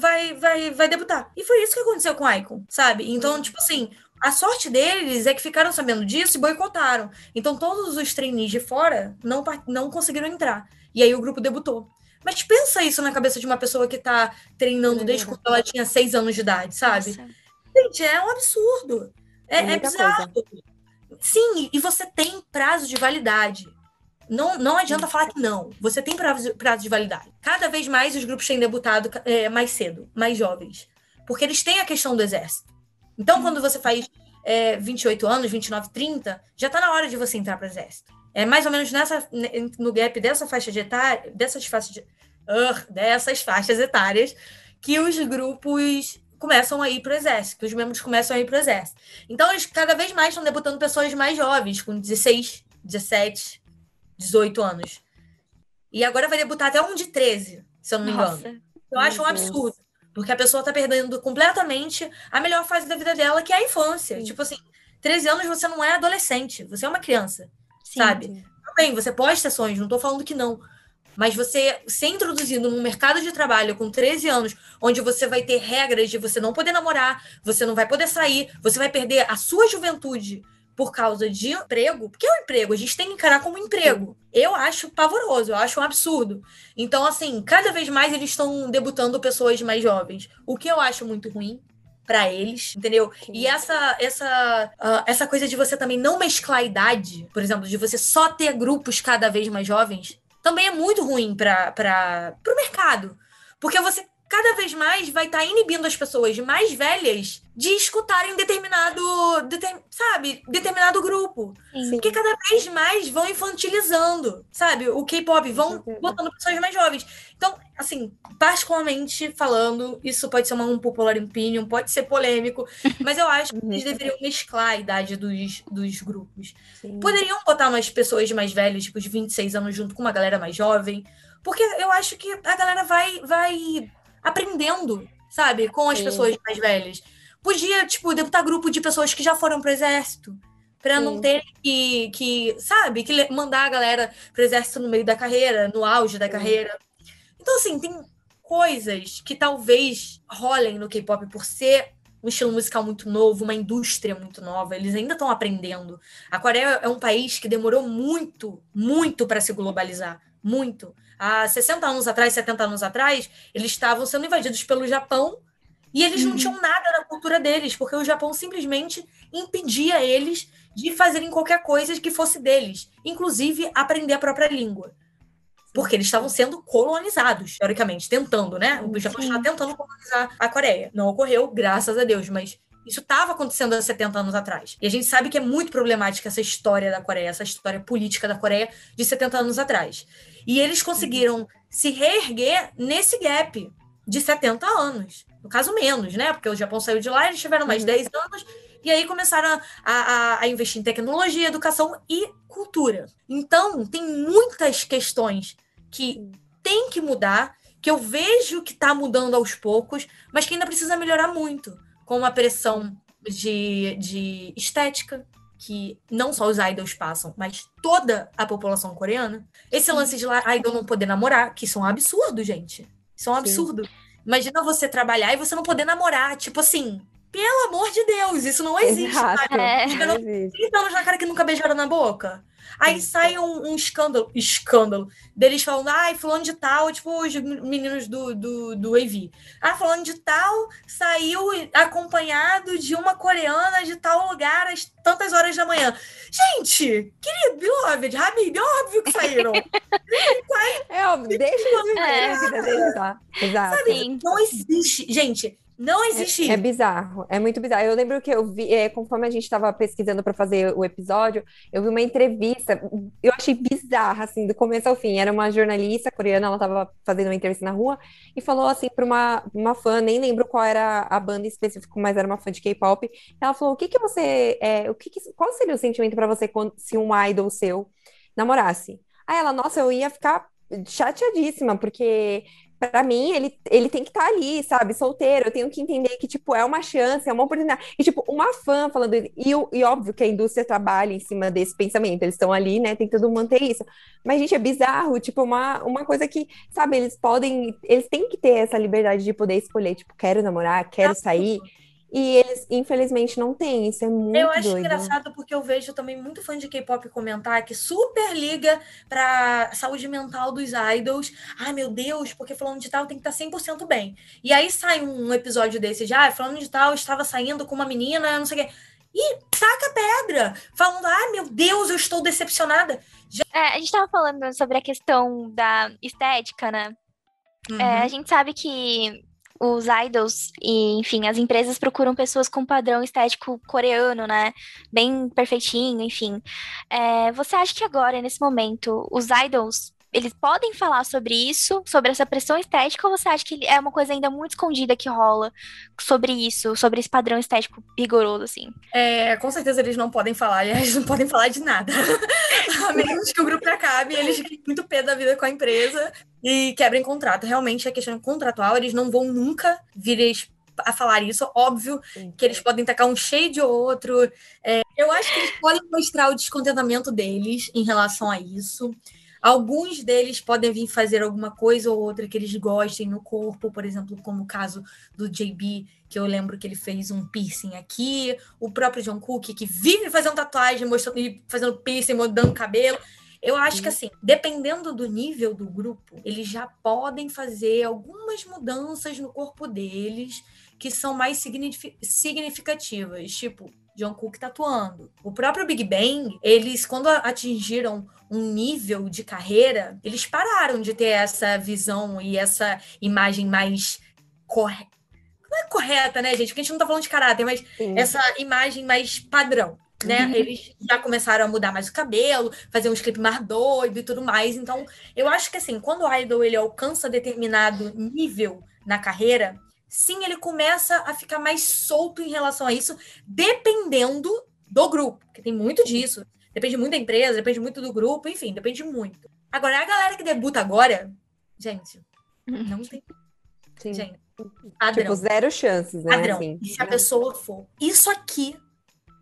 vai, vai, vai debutar. E foi isso que aconteceu com o Icon, sabe? Então, tipo assim, a sorte deles é que ficaram sabendo disso e boicotaram. Então, todos os trainees de fora não, não conseguiram entrar. E aí o grupo debutou. Mas pensa isso na cabeça de uma pessoa que tá treinando desde quando ela tinha seis anos de idade, sabe? Nossa. Gente, é um absurdo. É, É é bizarro. Sim, e você tem prazo de validade. Não, não adianta falar que não. Você tem prazo, prazo de validade. Cada vez mais os grupos têm debutado é, mais cedo, mais jovens. Porque eles têm a questão do exército. Então, quando você faz é, 28 anos, 29, 30, já tá na hora de você entrar para o exército. É mais ou menos nessa, no gap dessa faixa de etária, dessas faixas de, Ugh, dessas faixas etárias, que os grupos começam a ir para o exército, que os membros começam a ir para o exército. Então, eles cada vez mais estão debutando pessoas mais jovens, com 16, 17, 18 anos. E agora vai debutar até um de 13, se eu não me engano. Nossa. Eu acho um absurdo. Porque a pessoa tá perdendo completamente a melhor fase da vida dela, que é a infância. Sim. Tipo assim, 13 anos você não é adolescente, você é uma criança, Sim. sabe? Sim. Bem, você pode ter sonhos, não tô falando que não. Mas você ser introduzido num mercado de trabalho com 13 anos, onde você vai ter regras de você não poder namorar, você não vai poder sair, você vai perder a sua juventude por causa de emprego, porque é um emprego, a gente tem que encarar como emprego. Eu acho pavoroso, eu acho um absurdo. Então, assim, cada vez mais eles estão debutando pessoas mais jovens, o que eu acho muito ruim para eles, entendeu? E essa essa ah, essa coisa de você também não mesclar a idade, por exemplo, de você só ter grupos cada vez mais jovens, também é muito ruim para o mercado. Porque você cada vez mais vai estar inibindo as pessoas mais velhas de escutarem determinado, deter- sabe, determinado grupo. Sim. Porque cada vez mais vão infantilizando, sabe? O K-pop vão botando pessoas mais jovens. Então, assim, particularmente falando, isso pode ser uma, um popular opinion, pode ser polêmico, [laughs] mas eu acho que eles Uhum. deveriam mesclar a idade dos, dos grupos. Sim. Poderiam botar umas pessoas mais velhas, tipo, de 26 anos, junto com uma galera mais jovem, porque eu acho que a galera vai, vai aprendendo, sabe, com as Sim. pessoas mais velhas. Podia, tipo, debutar grupo de pessoas que já foram pro exército, pra não ter que, que, sabe, que mandar a galera pro exército no meio da carreira, no auge da Sim. carreira. Então, assim, tem coisas que talvez rolem no K-pop por ser um estilo musical muito novo, uma indústria muito nova, eles ainda estão aprendendo. A Coreia é um país que demorou muito, muito para se globalizar. Muito. Há 60 anos atrás, 70 anos atrás, eles estavam sendo invadidos pelo Japão e eles não Uhum. tinham nada na cultura deles, porque o Japão simplesmente impedia eles de fazerem qualquer coisa que fosse deles, inclusive aprender a própria língua. Porque eles estavam sendo colonizados, teoricamente, tentando, né? O Japão estava tentando colonizar a Coreia. Não ocorreu, graças a Deus, mas isso estava acontecendo há 70 anos atrás. E a gente sabe que é muito problemática essa história da Coreia, essa história política da Coreia de 70 anos atrás. E eles conseguiram se reerguer nesse gap de 70 anos. No caso, menos, né? Porque o Japão saiu de lá, eles tiveram mais Uhum. 10 anos, e aí começaram a, a- a investir em tecnologia, educação e cultura. Então, tem muitas questões que tem que mudar, que eu vejo que está mudando aos poucos, mas que ainda precisa melhorar muito, com a pressão de, de estética, que não só os idols passam, mas toda a população coreana. Esse lance de lá, idol não poder namorar, que isso é um absurdo, gente. Isso é um Sim. absurdo. Imagina você trabalhar e você não poder namorar. Tipo assim, pelo amor de Deus, isso não existe. Exato. sabe? É. Não existe. 30 anos na cara que nunca beijaram na boca. Aí sai um, um escândalo, escândalo, deles falando, ai, fulano de tal, tipo os meninos do, do, do AV. Ah, fulano de tal saiu acompanhado de uma coreana de tal lugar às tantas horas da manhã. Gente, querido, beloved, Habib, é óbvio que saíram. [laughs] É óbvio, deixa eles viverem É. Exato. Sim. Não existe, gente, não existe É isso. bizarro, é muito bizarro. Eu lembro que eu vi, é, conforme a gente estava pesquisando para fazer o episódio, eu vi uma entrevista, eu achei bizarra, assim, do começo ao fim. Era uma jornalista coreana, ela estava fazendo uma entrevista na rua e falou assim para uma, uma fã, nem lembro qual era a banda específica, mas era uma fã de K-pop. Ela falou: o que que você, é, o que que- qual seria o sentimento para você quando, se um idol seu namorasse. Aí ela, nossa, eu ia ficar chateadíssima, porque para mim, ele, ele tem que estar tá ali, sabe, solteiro. Eu tenho que entender que, tipo, é uma chance, é uma oportunidade. E, tipo, uma fã falando. E, e óbvio que a indústria trabalha em cima desse pensamento. Eles estão ali, né, tentando manter isso. Mas, gente, é bizarro. Tipo, uma, uma coisa que, sabe, eles podem. Eles têm que ter essa liberdade de poder escolher, tipo, quero namorar, quero sair. E eles, infelizmente, não têm. Isso é muito Eu acho doido. engraçado porque eu vejo também muito fã de K-pop comentar que super liga pra saúde mental dos idols. Ai, meu Deus, porque falando de tal tem que estar 100% bem. E aí sai um episódio desse já, ah, falando de tal, estava saindo com uma menina, não sei o quê. E taca pedra, falando, ai meu Deus, eu estou decepcionada. Já... É, a gente estava falando sobre a questão da estética, né? Uhum. É, a gente sabe que os idols e, enfim, as empresas procuram pessoas com padrão estético coreano, né? Bem perfeitinho, enfim. É, você acha que agora, nesse momento, os idols eles podem falar sobre isso, sobre essa pressão estética, ou você acha que é uma coisa ainda muito escondida que rola sobre isso, sobre esse padrão estético rigoroso, assim? É, com certeza eles não podem falar, eles não podem falar de nada. [laughs] a menos que o grupo acabe, eles fiquem muito pé da vida com a empresa e quebrem contrato. Realmente, a questão contratual, eles não vão nunca vir a falar isso. Óbvio que eles podem tacar um shade ou outro. É, eu acho que eles podem mostrar o descontentamento deles em relação a isso. Alguns deles podem vir fazer alguma coisa ou outra que eles gostem no corpo, por exemplo, como o caso do JB, que eu lembro que ele fez um piercing aqui, o próprio John Cook, que vive fazendo tatuagem, mostrando, fazendo piercing, mudando cabelo. Eu acho que, assim, dependendo do nível do grupo, eles já podem fazer algumas mudanças no corpo deles que são mais significativas. Tipo, John Cook tatuando. O próprio Big Bang, eles, quando atingiram um nível de carreira, eles pararam de ter essa visão e essa imagem mais correta. Não é correta, né, gente? Porque a gente não tá falando de caráter, mas Sim. essa imagem mais padrão. Né? Uhum. Eles já começaram a mudar mais o cabelo, fazer uns clipes mais doido e tudo mais. Então, eu acho que assim, quando o idol ele alcança determinado nível na carreira, sim, ele começa a ficar mais solto em relação a isso, dependendo do grupo, porque tem muito disso. Depende muito da empresa, depende muito do grupo, enfim, depende muito. Agora, a galera que debuta agora, gente, não tem. Sim. Gente, padrão. Tipo, zero chances, né? Padrão. Assim, e se a pessoa for isso aqui,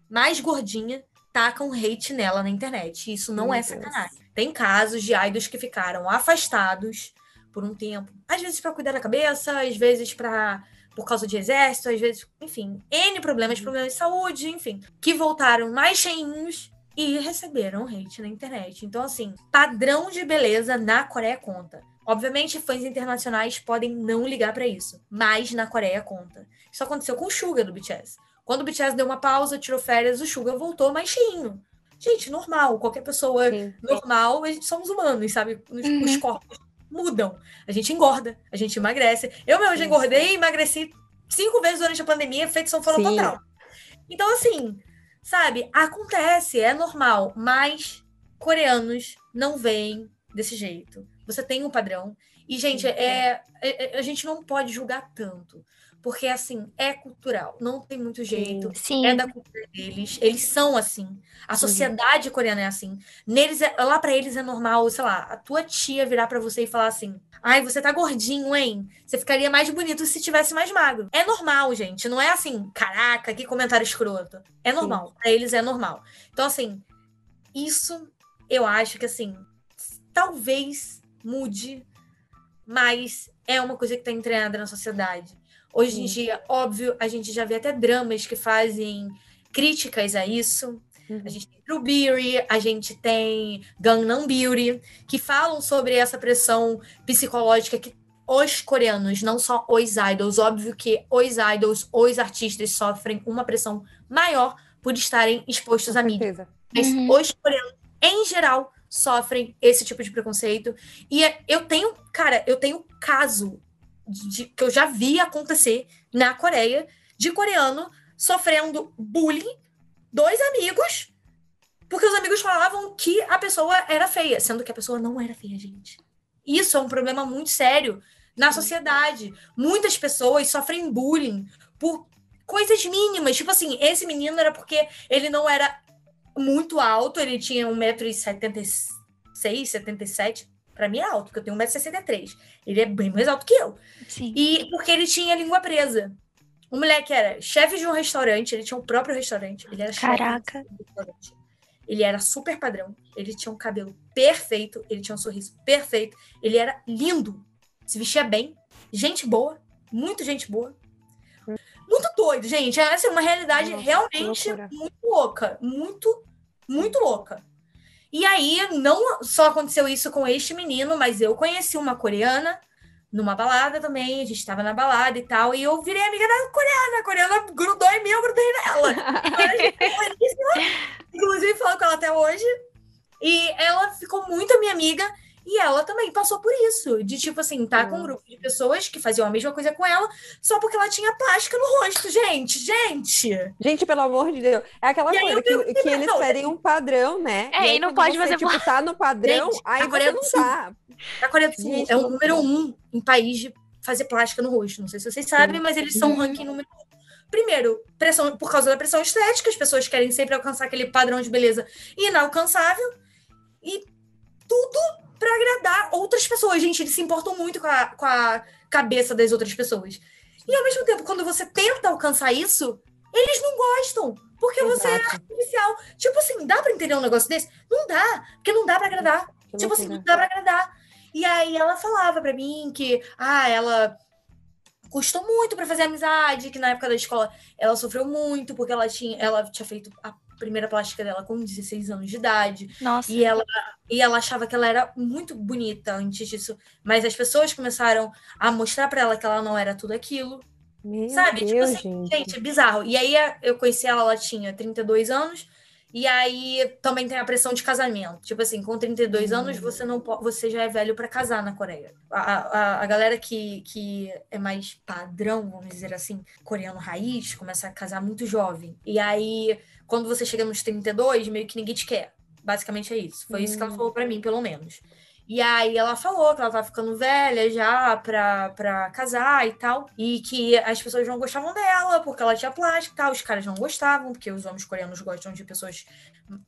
mais gordinha, taca um hate nela na internet. Isso não Meu é sacanagem. Deus. Tem casos de idols que ficaram afastados por um tempo. Às vezes para cuidar da cabeça, às vezes para por causa de exército, às vezes, enfim, N problemas, uhum. problemas de saúde, enfim, que voltaram mais cheinhos e receberam hate na internet. Então, assim, padrão de beleza na Coreia conta. Obviamente, fãs internacionais podem não ligar para isso, mas na Coreia conta. Isso aconteceu com o Suga do BTS. Quando o BTS deu uma pausa, tirou férias, o Suga voltou mais cheinho. Gente, normal. Qualquer pessoa Sim. normal, a gente somos humanos, sabe? Os, uhum. os corpos mudam. A gente engorda, a gente emagrece. Eu mesmo já engordei e emagreci cinco vezes durante a pandemia, feito São Paulo total. Então, assim, sabe, acontece, é normal, mas coreanos não veem desse jeito. Você tem um padrão. E, gente, é, é, é a gente não pode julgar tanto porque assim, é cultural, não tem muito jeito, Sim. é da cultura deles, eles são assim. A sociedade uhum. coreana é assim. Neles é, lá para eles é normal, sei lá, a tua tia virar para você e falar assim: "Ai, você tá gordinho, hein? Você ficaria mais bonito se tivesse mais magro". É normal, gente, não é assim, caraca, que comentário escroto. É normal, para eles é normal. Então assim, isso eu acho que assim, talvez mude, mas é uma coisa que tá entranhada na sociedade. Hoje em dia, óbvio, a gente já vê até dramas que fazem críticas a isso. Uhum. A gente tem True Beauty, a gente tem Gangnam Beauty, que falam sobre essa pressão psicológica que os coreanos, não só os idols, óbvio que os idols, os artistas sofrem uma pressão maior por estarem expostos à mídia. Mas uhum. os coreanos, em geral, sofrem esse tipo de preconceito. E eu tenho, cara, eu tenho caso de, que eu já vi acontecer na Coreia, de coreano sofrendo bullying, dois amigos, porque os amigos falavam que a pessoa era feia, sendo que a pessoa não era feia, gente. Isso é um problema muito sério na sociedade. Muitas pessoas sofrem bullying por coisas mínimas. Tipo assim, esse menino era porque ele não era muito alto, ele tinha 1,70m 1,76m, Pra mim é alto, porque eu tenho 1,63m. Ele é bem mais alto que eu. Sim. E porque ele tinha língua presa. O moleque era chefe de um restaurante, ele tinha o próprio restaurante. Ele era chefe Caraca. restaurante. Ele era super padrão. Ele tinha um cabelo perfeito. Ele tinha um sorriso perfeito. Ele era lindo. Se vestia bem. Gente boa. Muito gente boa. Muito doido, gente. Essa é uma realidade Nossa, realmente muito louca. Muito, muito louca. E aí, não só aconteceu isso com este menino, mas eu conheci uma coreana numa balada também. A gente tava na balada e tal. E eu virei amiga da coreana. A coreana grudou em mim, eu grudei nela. [laughs] Então. Inclusive, falo com ela até hoje. E ela ficou muito minha amiga. E ela também passou por isso. De, tipo assim, tá com um Hum. grupo de pessoas que faziam a mesma coisa com ela, só porque ela tinha plástica no rosto. Gente, gente! Gente, pelo amor de Deus. É aquela E aí coisa que, que pra eles pedem um padrão, né? É, aí e não quando pode você, fazer tipo, tá no padrão, Gente, aí a Coreia você não do Sul. tá. A Coreia do Sul Gente, é o número um em país de fazer plástica no rosto. Não sei se vocês sabem, mas eles são o Uhum. ranking número um. Primeiro, pressão, por causa da pressão estética, as pessoas querem sempre alcançar aquele padrão de beleza inalcançável. E tudo pra agradar outras pessoas. Gente, eles se importam muito com a, com a cabeça das outras pessoas. E ao mesmo tempo, quando você tenta alcançar isso, eles não gostam. Porque você é Exato. artificial. Tipo assim, dá pra entender um negócio desse? Não dá. Porque não dá pra agradar. Que Tipo assim, não dá pra agradar. E aí ela falava pra mim que, ah, ela custou muito pra fazer amizade, que na época da escola ela sofreu muito, porque ela tinha, ela tinha feito a primeira plástica dela com 16 anos de idade. Nossa. E ela, e ela achava que ela era muito bonita antes disso. Mas as pessoas começaram a mostrar pra ela que ela não era tudo aquilo. Meu Sabe? Tipo Deus, assim, gente. Gente, é bizarro. E aí eu conheci ela, ela tinha 32 anos. E aí também tem a pressão de casamento. Tipo assim, com 32 anos você não você já é velho pra casar na Coreia. A, a, a galera que, que é mais padrão, vamos dizer assim, coreano raiz, começa a casar muito jovem. E aí, quando você chega nos 32, meio que ninguém te quer. Basicamente é isso. Foi isso que ela Hum. falou pra mim, pelo menos. E aí ela falou que ela tava ficando velha já pra, pra casar e tal. E que as pessoas não gostavam dela porque ela tinha plástica e tal. Os caras não gostavam, porque os homens coreanos gostam de pessoas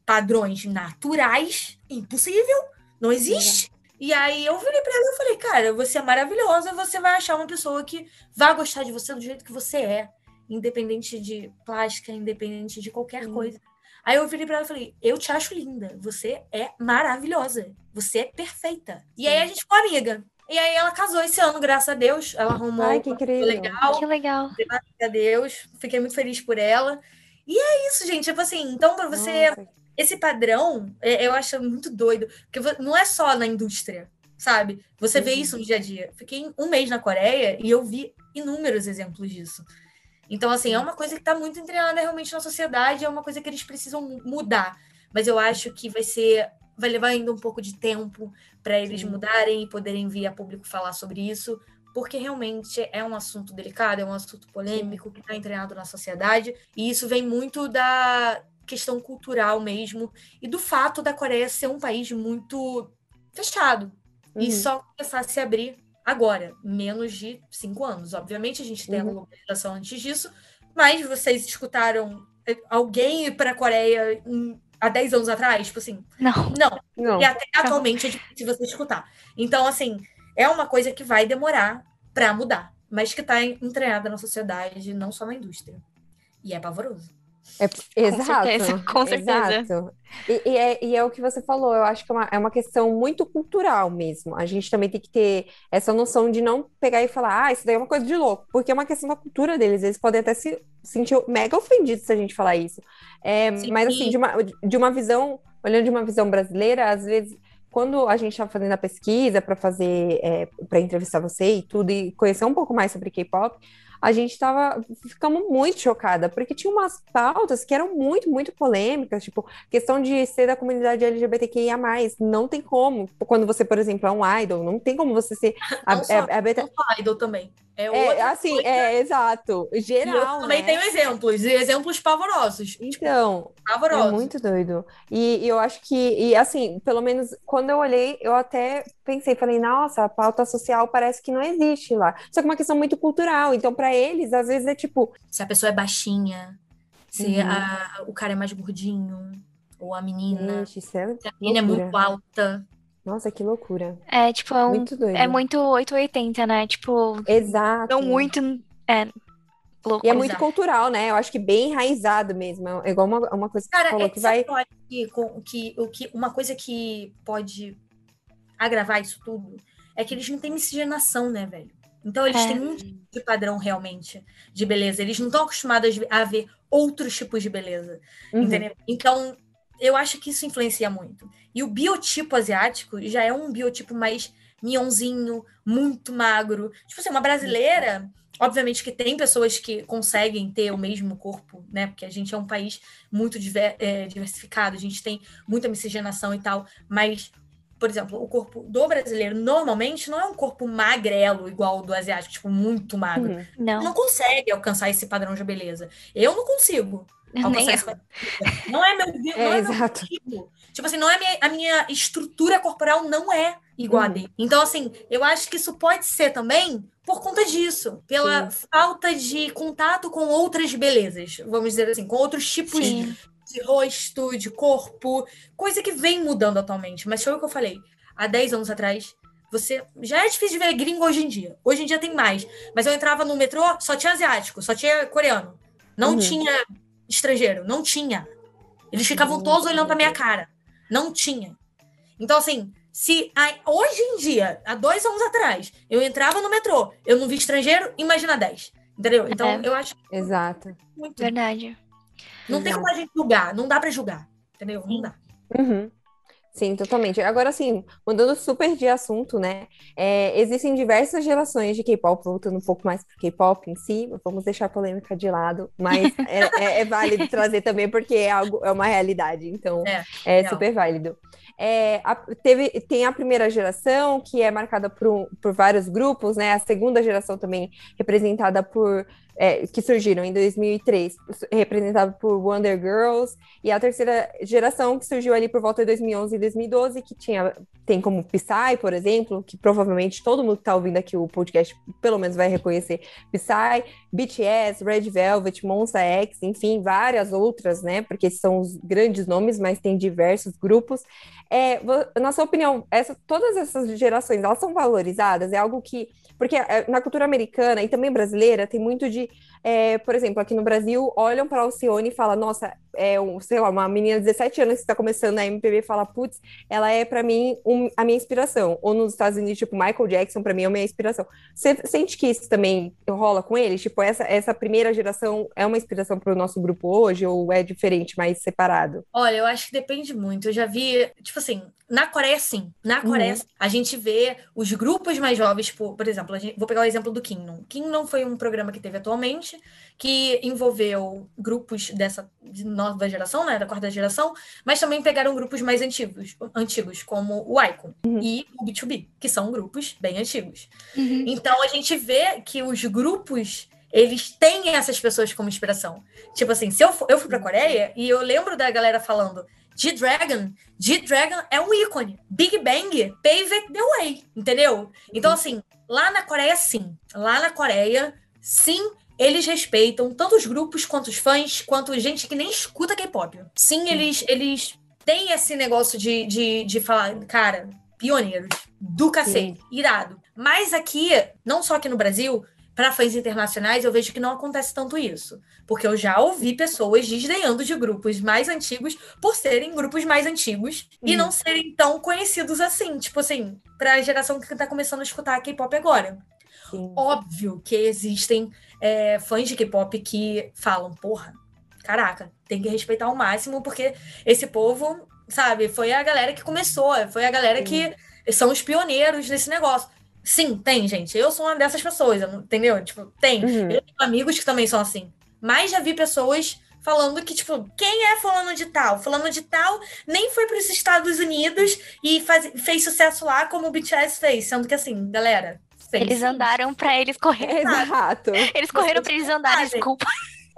padrões naturais. Impossível. Não existe. E aí eu virei pra ela e falei, cara, você é maravilhosa, você vai achar uma pessoa que vai gostar de você do jeito que você é. Independente de plástica, independente de qualquer Sim. coisa. Aí eu virei pra ela e falei, eu te acho linda, você é maravilhosa, você é perfeita. E aí a gente ficou amiga. E aí ela casou esse ano, graças a Deus. Ela arrumou Ai, que pessoa legal, Que legal. graças a Deus. Fiquei muito feliz por ela. E é isso, gente. Tipo assim, então pra você Nossa, esse padrão, é- eu acho muito doido, porque não é só na indústria, sabe? Você vê Uhum. isso no dia a dia. Fiquei um mês na Coreia e eu vi inúmeros exemplos disso. Então, assim, é uma coisa que está muito entranhada realmente na sociedade, é uma coisa que eles precisam mu- mudar. Mas eu acho que vai ser, vai levar ainda um pouco de tempo para eles Sim. mudarem e poderem vir a público falar sobre isso, porque realmente é um assunto delicado, é um assunto polêmico que está entranhado na sociedade, e isso vem muito da questão cultural mesmo e do fato da Coreia ser um país muito fechado e Uhum. só começar a se abrir agora, menos de cinco anos. Obviamente a gente tem a Uhum. globalização antes disso, mas vocês escutaram eh, alguém ir para a Coreia em- há 10 anos atrás? Tipo assim, Não. não. Não. E até atualmente é difícil você escutar. Então, assim, é uma coisa que vai demorar para mudar, mas que está entranhada na sociedade, não só na indústria. E é pavoroso. É, exato. certeza, [laughs] com certeza. Exato. E, e é, e é o que você falou, eu acho que é uma, é uma questão muito cultural mesmo. A gente também tem que ter essa noção de não pegar e falar, ah, isso daí é uma coisa de louco, porque é uma questão da cultura deles. Eles podem até se sentir mega ofendidos se a gente falar isso. É, Sim. mas assim, de uma, de uma visão, olhando de uma visão brasileira, às vezes. Quando a gente estava fazendo a pesquisa para fazer, para entrevistar você e tudo, e conhecer um pouco mais sobre K-pop, a gente tava, ficamos muito chocada, porque tinha umas pautas que eram muito, muito polêmicas, tipo, questão de ser da comunidade LGBTQIA+, não tem como, quando você, por exemplo, é um idol, não tem como você ser a, Não só- é- é beta- Não só idol também. É, é, assim, coisa. é, exato, eu geral, também né? tenho exemplos, e exemplos pavorosos. Então, é Pavorosos. muito doido. E, e eu acho que, e assim, pelo menos quando eu olhei, eu até pensei, falei, nossa, a pauta social parece que não existe lá. Só que é uma questão muito cultural. Então, para eles, às vezes é tipo, Se a pessoa é baixinha, se Uhum. a- o cara é mais gordinho, ou a menina. gente, isso é Se a menina é muito alta. Nossa, que loucura. É, tipo, é, um, Muito doido. é muito 880, né? Tipo, Exato. não muito. É, louco. E é muito Exato. cultural, né? Eu acho que bem enraizado mesmo. É igual uma, uma coisa que você Cara, falou é, que sabe vai. que eu acho que, com- que, o que uma coisa que pode agravar isso tudo é que eles não têm miscigenação, né, velho? Então eles É. têm um tipo de padrão realmente de beleza. Eles não estão acostumados a ver outros tipos de beleza. Uhum. Entendeu? Então, eu acho que isso influencia muito. E o biotipo asiático já é um biotipo mais mionzinho, muito magro. Tipo assim, uma brasileira, obviamente que tem pessoas que conseguem ter o mesmo corpo, né? Porque a gente é um país muito diver- é, diversificado, a gente tem muita miscigenação e tal, mas. Por exemplo, o corpo do brasileiro normalmente não é um corpo magrelo igual o do asiático, tipo, muito magro. Uhum. Não, Não consegue alcançar esse padrão de beleza. Eu não consigo alcançar esse padrão. Não é meu, [laughs] não É, é meu exato. tipo. Tipo assim, não é a minha, a minha estrutura corporal não é igual a Uhum. dele. Então, assim, eu acho que isso pode ser também por conta disso, pela falta de contato com outras belezas, vamos dizer assim, com outros tipos Sim. de rosto, de corpo, coisa que vem mudando atualmente. Mas foi o que eu falei. Há 10 anos atrás, você. Já é difícil de ver gringo hoje em dia. Hoje em dia tem mais. Mas eu entrava no metrô, só tinha asiático, só tinha coreano. Não Uhum. tinha estrangeiro, não tinha. Eles ficavam todos olhando pra minha cara. Não tinha. Então, assim, se a- hoje em dia, há dois anos atrás, eu entrava no metrô, eu não vi estrangeiro, imagina 10. Entendeu? Então, É. eu acho Exato. muito. Verdade. Não tem Exato. como a gente julgar, não dá pra julgar. Entendeu? Não dá. Uhum. Sim, totalmente. Agora, assim, mudando super de assunto, né? é, existem diversas gerações de K-pop, voltando um pouco mais pro K-pop em si, vamos deixar a polêmica de lado, mas [laughs] é, é- é válido trazer também porque é algo, é uma realidade, então É, é, super válido. É, a- teve, tem a primeira geração, que é marcada por, por vários grupos, né? A segunda geração também representada por. É, que surgiram em 2003, representada por Wonder Girls, e a terceira geração que surgiu ali por volta de 2011 e 2012, que tinha, tem como Psy, por exemplo, que provavelmente todo mundo que está ouvindo aqui o podcast pelo menos vai reconhecer Psy, BTS, Red Velvet, Monsta X, enfim, várias outras, né? Porque são os grandes nomes, mas tem diversos grupos. É, na sua opinião, essa, todas essas gerações, elas são valorizadas? É algo que... Porque é, na cultura americana e também brasileira tem muito de, é, por exemplo, aqui no Brasil, olham para a Alcione e falam, nossa, é um, sei lá, uma menina de 17 anos que está começando na MPB e fala, putz, ela é para mim um- a minha inspiração. Ou nos Estados Unidos, tipo, Michael Jackson para mim é a minha inspiração. Você sente que isso também rola com eles? Tipo, essa, essa primeira geração é uma inspiração para o nosso grupo hoje ou é diferente, mais separado? Olha, eu acho que depende muito. Eu já vi, tipo assim, na Coreia, sim. Na Coreia, Uhum. a gente vê os grupos mais jovens, por, por exemplo, a gente- vou pegar o exemplo do Kingdom. Kingdom foi um programa que teve atualmente, que envolveu grupos dessa de nova geração, né, da quarta geração, mas também pegaram grupos mais antigos, antigos como o Icon e o B2B, que são grupos bem antigos. Uhum. Então a gente vê que os grupos eles têm essas pessoas como inspiração. Tipo assim, se eu, fu- eu fui pra Coreia e eu lembro da galera falando G-Dragon, G-Dragon é um ícone. Big Bang paved the way, entendeu? Então assim, lá na Coreia sim. Lá na Coreia, sim, eles respeitam tanto os grupos quanto os fãs, quanto gente que nem escuta K-pop. Sim, eles eles têm esse negócio de, de, de falar, cara, pioneiros do cacete, irado. Mas aqui, não só aqui no Brasil, para fãs internacionais, eu vejo que não acontece tanto isso. Porque eu já ouvi pessoas desdenhando de grupos mais antigos por serem grupos mais antigos e Uhum. não serem tão conhecidos assim. Tipo assim, pra geração que tá começando a escutar K-pop agora. Sim. Óbvio que existem é, fãs de K-pop que falam, porra, caraca, tem que respeitar ao máximo, porque esse povo, sabe, foi a galera que começou, foi a galera que são os pioneiros nesse negócio. Sim, tem, gente. Eu sou uma dessas pessoas, entendeu? Tipo, tem. Uhum. Eu tenho amigos que também são assim. Mas já vi pessoas falando que, tipo, quem é fulano de tal? Fulano de tal nem foi para os Estados Unidos e faz- fez sucesso lá como o BTS fez. Sendo que, assim, galera, fez Eles sim. andaram pra eles correrem. Exato. [laughs] Eles correram pra eles andarem, desculpa.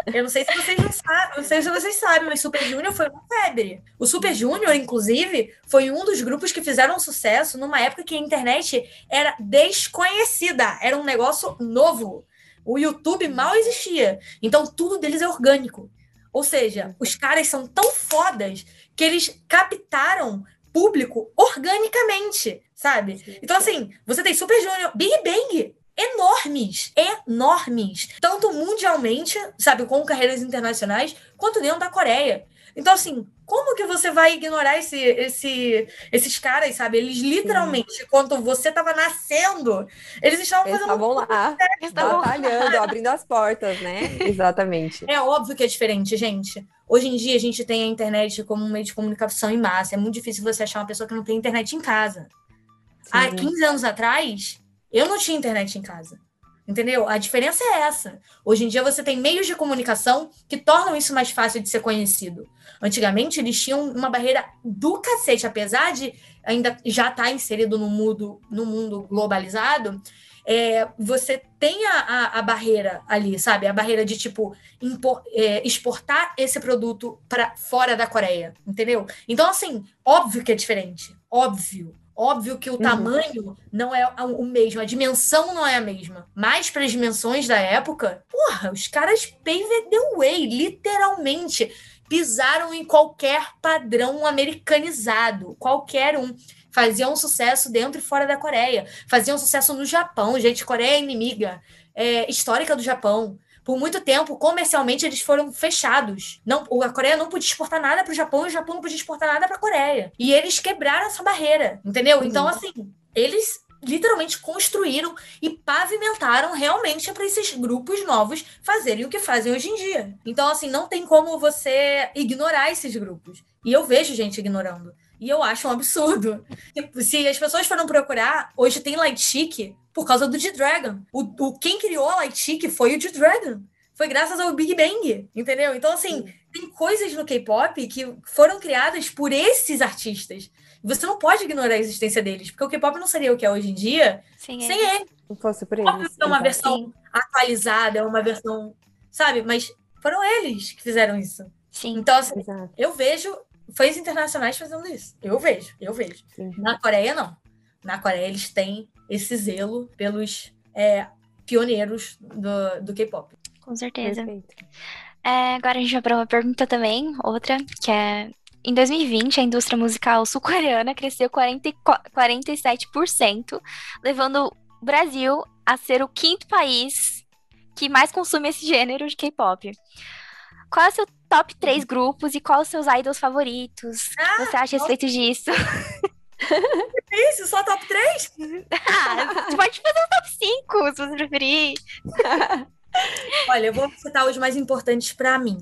Eu não sei se vocês não sabem, não sei se vocês sabem, mas Super Junior foi uma febre. O Super Junior, inclusive, foi um dos grupos que fizeram sucesso numa época que a internet era desconhecida, era um negócio novo. O YouTube mal existia. Então tudo deles é orgânico. Ou seja, os caras são tão fodas que eles captaram público organicamente, sabe? Sim, Então, assim, você tem Super Junior, Big Bang, enormes, enormes, tanto mundialmente, sabe, com carreiras internacionais, quanto dentro da Coreia. Então, assim, como que você vai ignorar esse, esse, esses caras, sabe? Eles literalmente, quando você estava nascendo, eles estavam Eles fazendo. estavam lá, Eles tavam- batalhando, abrindo as portas, né? [laughs] Exatamente. É óbvio que é diferente, gente. Hoje em dia a gente tem a internet como um meio de comunicação em massa. É muito difícil você achar uma pessoa que não tem internet em casa. Há Sim. 15 anos atrás, eu não tinha internet em casa. Entendeu? A diferença é essa. Hoje em dia você tem meios de comunicação que tornam isso mais fácil de ser conhecido. Antigamente eles tinham uma barreira do cacete, apesar de ainda já estar inserido no mundo, no mundo globalizado. é, você tem a, a, a barreira ali, sabe? A barreira de tipo impor- é, exportar esse produto para fora da Coreia, entendeu? Então, assim, óbvio que é diferente. Óbvio. Óbvio que o tamanho não é o mesmo, a dimensão não é a mesma. Mas para as dimensões da época, porra, os caras paved the way, literalmente. Pisaram em qualquer padrão americanizado, qualquer um. Faziam sucesso dentro e fora da Coreia. Faziam sucesso no Japão. Gente, Coreia é inimiga é, histórica do Japão. Por muito tempo, comercialmente, eles foram fechados. Não, a Coreia não podia exportar nada para o Japão e o Japão não podia exportar nada para a Coreia. E eles quebraram essa barreira, entendeu? Uhum. Então, assim, eles literalmente construíram e pavimentaram realmente para esses grupos novos fazerem o que fazem hoje em dia. Então, assim, não tem como você ignorar esses grupos. E eu vejo gente ignorando. E eu acho um absurdo. Tipo, Se as pessoas foram procurar, hoje tem Light Chic por causa do G-Dragon. O, o, quem criou a Light Chic foi o G-Dragon. Foi graças ao Big Bang, entendeu? Então, assim, tem coisas no K-pop que foram criadas por esses artistas. Você não pode ignorar a existência deles, porque o K-pop não seria o que é hoje em dia Sim, é. sem ele. Não fosse por eles. é uma versão atualizada, é uma versão, sabe? Mas foram eles que fizeram isso. Sim. Então, assim, Exato. eu vejo fãs internacionais fazendo isso. Eu vejo, eu vejo. Sim. Na Coreia, não. Na Coreia, eles têm esse zelo pelos é, pioneiros do, do K-pop. Com certeza. Perfeito. É, agora a gente vai para uma pergunta também, outra, que é. Em 2020, a indústria musical sul-coreana cresceu 40, e qu- 47%, levando o Brasil a ser o quinto país que mais consome esse gênero de K-pop. Qual é o seu top 3 grupos e quais os seus idols favoritos? Que você acha a respeito disso? [laughs] Isso, só top 3? Ah, você pode fazer um top 5, se você preferir. [laughs] Olha, eu vou citar os mais importantes pra mim.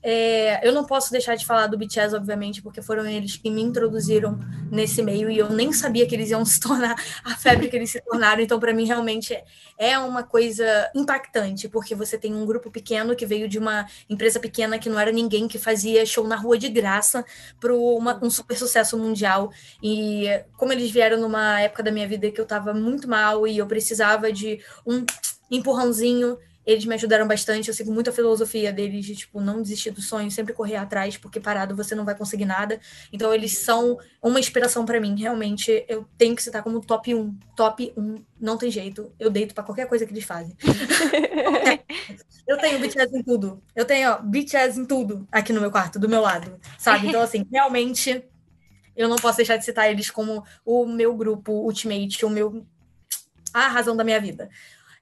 É, eu não posso deixar de falar do BTS, obviamente, porque foram eles que me introduziram nesse meio e eu nem sabia que eles iam se tornar a febre que eles se tornaram. Então, pra mim, realmente é- uma coisa impactante, porque você tem um grupo pequeno que veio de uma empresa pequena que não era ninguém, que fazia show na rua de graça para um super sucesso mundial. E como eles vieram numa época da minha vida que eu tava muito mal e eu precisava de um empurrãozinho eles me ajudaram bastante. Eu sigo muito a filosofia deles de, tipo, não desistir do sonho, sempre correr atrás, porque parado você não vai conseguir nada. Então, eles são uma inspiração pra mim. Realmente, eu tenho que citar como top 1. Top 1, não tem jeito. Eu deito pra qualquer coisa que eles fazem. [laughs] eu tenho BTS em tudo. Eu tenho, ó, BTS em tudo aqui no meu quarto, do meu lado, sabe? Então, assim, realmente, eu não posso deixar de citar eles como o meu grupo Ultimate, o meu. a razão da minha vida.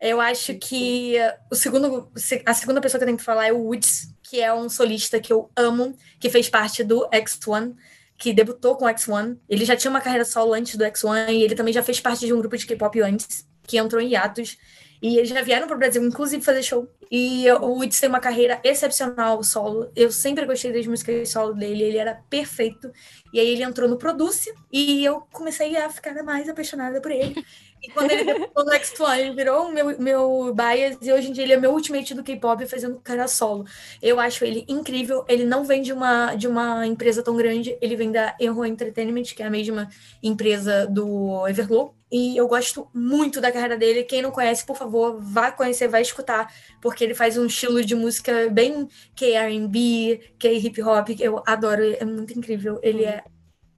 Eu acho que o segundo, a segunda pessoa que eu tenho que falar é o Woods, que é um solista que eu amo, que fez parte do X1, que debutou com o X1. Ele já tinha uma carreira solo antes do X1 e ele também já fez parte de um grupo de K-pop antes, que entrou em hiatus. E eles já vieram para o Brasil, inclusive, fazer show. E o Woods tem uma carreira excepcional solo. Eu sempre gostei das músicas solo dele, ele era perfeito. E aí ele entrou no Produce e eu comecei a ficar mais apaixonada por ele. E quando ele debutou no X1, ele virou o meu, meu bias e hoje em dia ele é meu ultimate do K-pop fazendo cara solo. Eu acho ele incrível. Ele não vem de uma, de uma empresa tão grande, ele vem da Enro Entertainment, que é a mesma empresa do Everglow. E eu gosto muito da carreira dele. Quem não conhece, por favor, vá conhecer, vai escutar, porque ele faz um estilo de música bem K-R&B, K-hip hop. Eu adoro, é muito incrível. Ele é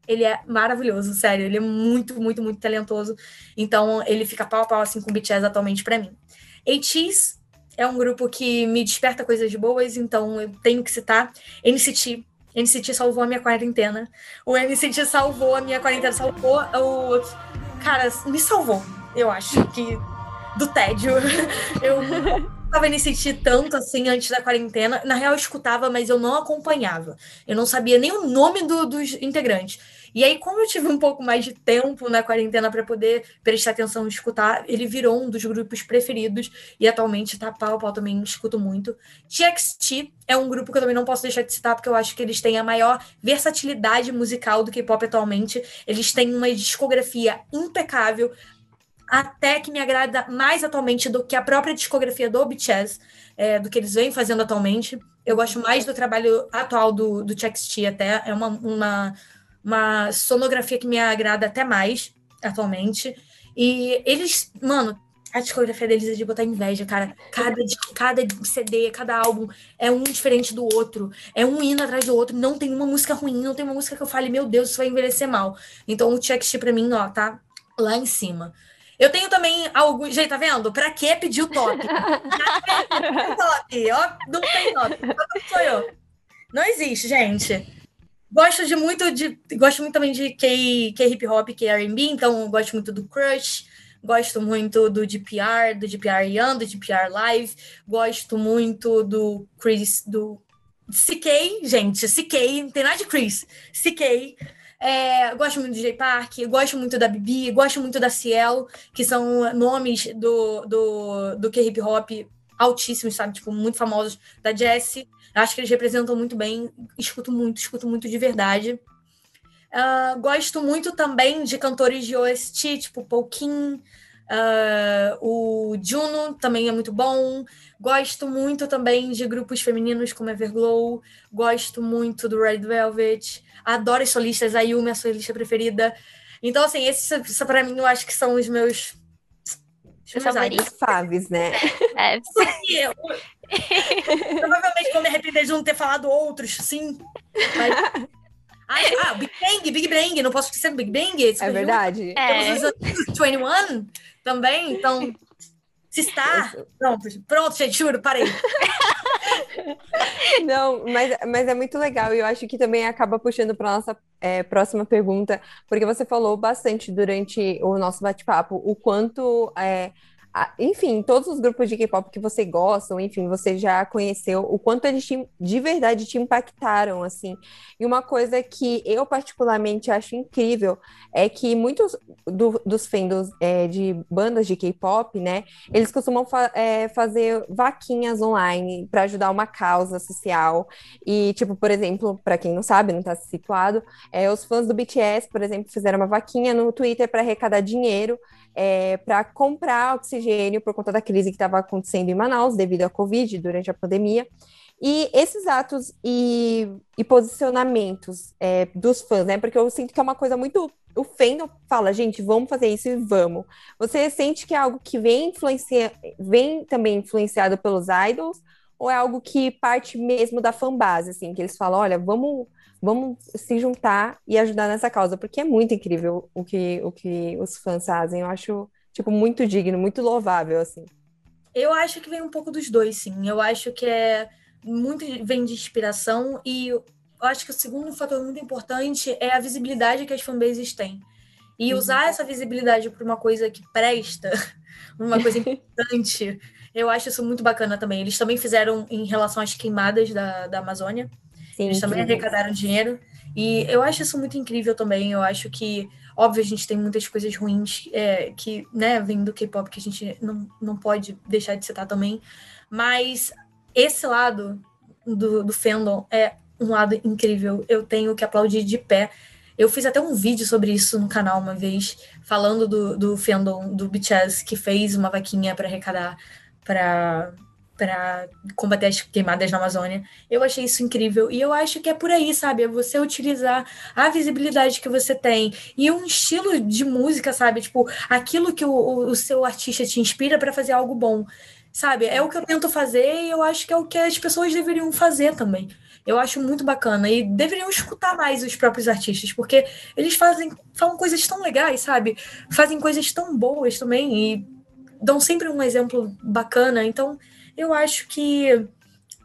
ele é maravilhoso, sério. Ele é muito, muito, muito talentoso. Então, ele fica pau a pau assim com o BTS atualmente pra mim. ATEEZ é um grupo que me desperta coisas boas, então eu tenho que citar. NCT. NCT salvou a minha quarentena. O NCT salvou a minha quarentena, salvou o. Cara, me salvou, eu acho que. Do tédio. [laughs] Eu tava NCT tanto assim antes da quarentena. Na real, eu escutava, mas eu não acompanhava. Eu não sabia nem o nome do, dos integrantes. E aí, como eu tive um pouco mais de tempo na quarentena para poder prestar atenção e escutar, ele virou um dos grupos preferidos e atualmente tá pau pau também escuto muito. TXT é um grupo que eu também não posso deixar de citar porque eu acho que eles têm a maior versatilidade musical do K-pop atualmente. Eles têm uma discografia impecável, até que me agrada mais atualmente do que a própria discografia do BTS, é, do que eles vêm fazendo atualmente. Eu gosto mais do trabalho atual do, do TXT até. É uma, uma uma sonografia que me agrada até mais atualmente. E eles, mano, a discografia deles é de botar inveja, cara. Cada, cada CD, cada álbum é um diferente do outro. É um hino atrás do outro. Não tem uma música ruim, não tem uma música que eu fale, meu Deus, isso vai envelhecer mal. Então o Check pra mim, ó, tá lá em cima. Eu tenho também alguns. Gente, tá vendo? Pra que pedir o top? não tem top, ó. Não tem top. Não sou eu. Não existe, gente. Gosto de muito de. Gosto muito também de K, K hip hop, K RB, então gosto muito do Crush, gosto muito do DPR, do DPR Young, do DPR Live, gosto muito do Chris, do CK, gente, CK, não tem nada de Chris, CK. É, gosto muito do J Park, gosto muito da Bibi, gosto muito da Ciel, que são nomes do, do, do K-hip hop altíssimos, sabe? Tipo, muito famosos da Jessie. Acho que eles representam muito bem. Escuto muito, escuto muito de verdade. Uh, gosto muito também de cantores de OST, tipo Paul Kim, uh, o Juno também é muito bom. Gosto muito também de grupos femininos como Everglow. Gosto muito do Red Velvet. Adoro as solistas, a Yumi é a solista preferida. Então, assim, esses para mim eu acho que são os meus os favoritos. Faves, né? É. Eu, provavelmente vou me arrepender de não ter falado outros, sim. Mas... Ah, ah, Big Bang, Big Bang, não posso esquecer do Big Bang. É verdade. Temos é. os 21 também, então. Se está. Pronto, pronto, gente, juro, parei. Não, mas, mas é muito legal e eu acho que também acaba puxando para nossa é, próxima pergunta, porque você falou bastante durante o nosso bate-papo o quanto é, enfim, todos os grupos de K-pop que você gosta, enfim, você já conheceu, o quanto eles te, de verdade te impactaram, assim. E uma coisa que eu particularmente acho incrível é que muitos do, dos fandoms é, de bandas de K-pop, né, eles costumam fa é, fazer vaquinhas online para ajudar uma causa social. E, tipo, por exemplo, para quem não sabe, não está situado, é, os fãs do BTS, por exemplo, fizeram uma vaquinha no Twitter para arrecadar dinheiro é, para comprar oxigênio por conta da crise que estava acontecendo em Manaus devido à Covid durante a pandemia. E esses atos e, e posicionamentos é, dos fãs, né? Porque eu sinto que é uma coisa muito. O fandom fala, gente, vamos fazer isso e vamos. Você sente que é algo que vem, influencia, vem também influenciado pelos idols, ou é algo que parte mesmo da fanbase, assim, que eles falam, olha, vamos vamos se juntar e ajudar nessa causa, porque é muito incrível o que, o que os fãs fazem. Eu acho, tipo, muito digno, muito louvável, assim. Eu acho que vem um pouco dos dois, sim. Eu acho que é muito vem de inspiração e eu acho que o segundo fator muito importante é a visibilidade que as fanbases têm. E uhum. usar essa visibilidade para uma coisa que presta, [laughs] uma coisa importante, eu acho isso muito bacana também. Eles também fizeram em relação às queimadas da, da Amazônia. Sim, Eles também arrecadaram dinheiro. E eu acho isso muito incrível também. Eu acho que, óbvio, a gente tem muitas coisas ruins é, que, né, vem do K-pop que a gente não, não pode deixar de citar também. Mas esse lado do, do fandom é um lado incrível. Eu tenho que aplaudir de pé. Eu fiz até um vídeo sobre isso no canal uma vez, falando do, do fandom do BTS, que fez uma vaquinha para arrecadar para para combater as queimadas na Amazônia. Eu achei isso incrível e eu acho que é por aí, sabe? É você utilizar a visibilidade que você tem e um estilo de música, sabe? Tipo, aquilo que o, o seu artista te inspira para fazer algo bom, sabe? É o que eu tento fazer e eu acho que é o que as pessoas deveriam fazer também. Eu acho muito bacana e deveriam escutar mais os próprios artistas, porque eles fazem falam coisas tão legais, sabe? Fazem coisas tão boas também e dão sempre um exemplo bacana. Então, eu acho que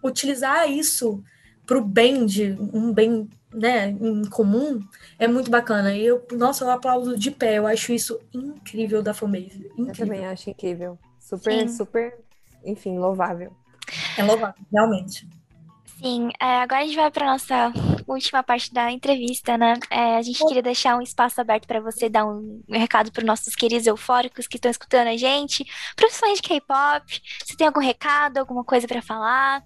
utilizar isso pro bem de um bem né, em comum, é muito bacana. E eu, nossa, eu aplaudo de pé. Eu acho isso incrível da fanbase. Incrível. Eu também acho incrível. Super, Sim. super, enfim, louvável. É louvável, realmente. Sim, é, agora a gente vai para nossa última parte da entrevista, né? É, a gente queria deixar um espaço aberto para você dar um, recado para os nossos queridos eufóricos que estão escutando a gente, fãs de K-pop. Se tem algum recado, alguma coisa para falar,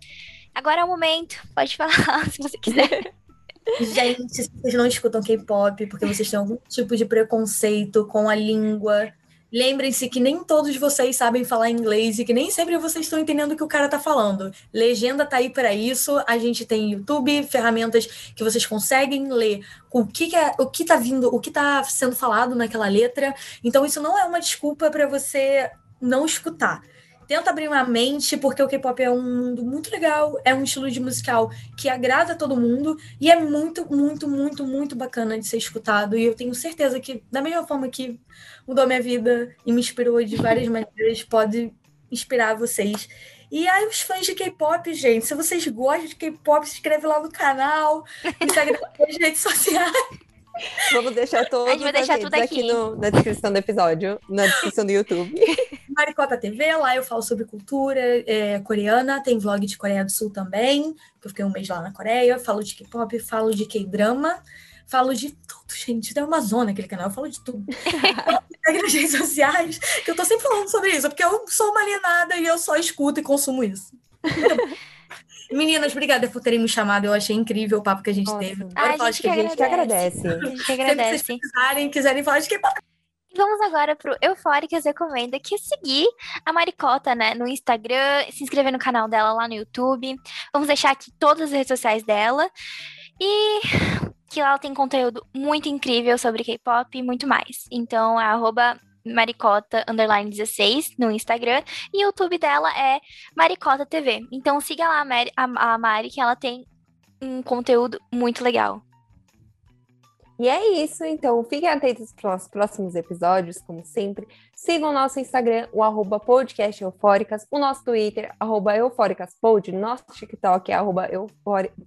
agora é o momento. Pode falar [laughs] se você quiser. [laughs] Gente, se vocês não escutam K-pop porque vocês têm algum tipo de preconceito com a língua, Lembrem-se que nem todos vocês sabem falar inglês e que nem sempre vocês estão entendendo o que o cara tá falando. Legenda tá aí para isso. A gente tem YouTube, ferramentas que vocês conseguem ler o que, que é, o que tá vindo, o que tá sendo falado naquela letra. Então isso não é uma desculpa para você não escutar tenta abrir uma mente, porque o K-pop é um mundo muito legal, é um estilo de musical que agrada todo mundo e é muito, muito, muito, muito bacana de ser escutado. E eu tenho certeza que, da mesma forma que mudou minha vida e me inspirou de várias maneiras, pode inspirar vocês. E aí, os fãs de K-pop, gente, se vocês gostam de K-pop, se inscreve lá no canal, me segue nas [laughs] redes sociais. Vamos deixar todos a gente vai deixar tudo aqui, aqui no, na descrição do episódio, na descrição do YouTube. [laughs] Maricota TV, lá eu falo sobre cultura é, coreana, tem vlog de Coreia do Sul também, que eu fiquei um mês lá na Coreia, falo de K-pop, falo de K-drama, falo de tudo, gente. Tem uma zona aquele canal, eu falo de tudo. [laughs] Segue nas redes sociais, que eu tô sempre falando sobre isso, porque eu sou uma alienada e eu só escuto e consumo isso. [laughs] Meninas, obrigada por terem me chamado. Eu achei incrível o papo que a gente teve. Ah, a gente, que, a gente que agradece. A gente que agradece. Se vocês quiserem, quiserem falar de que Vamos agora pro Eufóricas Recomenda, que é seguir a Maricota, né, no Instagram, se inscrever no canal dela lá no YouTube. Vamos deixar aqui todas as redes sociais dela. E que ela tem conteúdo muito incrível sobre K-pop e muito mais. Então, é arroba maricota underline 16 no Instagram e o YouTube dela é Maricota TV. Então siga lá a Mari, a, a Mari que ela tem um conteúdo muito legal. E é isso, então fiquem atentos para os próximos episódios, como sempre. Sigam o nosso Instagram, o arroba podcast eufóricas, o nosso Twitter, arroba eufóricaspod, nosso TikTok é arroba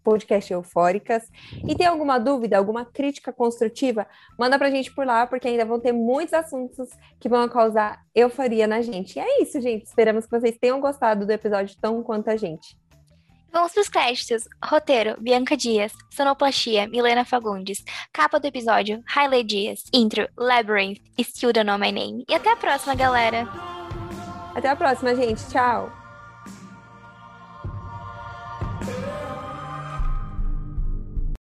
podcast eufóricas. E tem alguma dúvida, alguma crítica construtiva, manda para a gente por lá, porque ainda vão ter muitos assuntos que vão causar euforia na gente. E é isso, gente. Esperamos que vocês tenham gostado do episódio tão quanto a gente. Vamos para os créditos. Roteiro: Bianca Dias. Sonoplastia: Milena Fagundes. Capa do episódio: Hailey Dias. Intro: Labyrinth. Still Don't Know My Name. E até a próxima, galera. Até a próxima, gente. Tchau.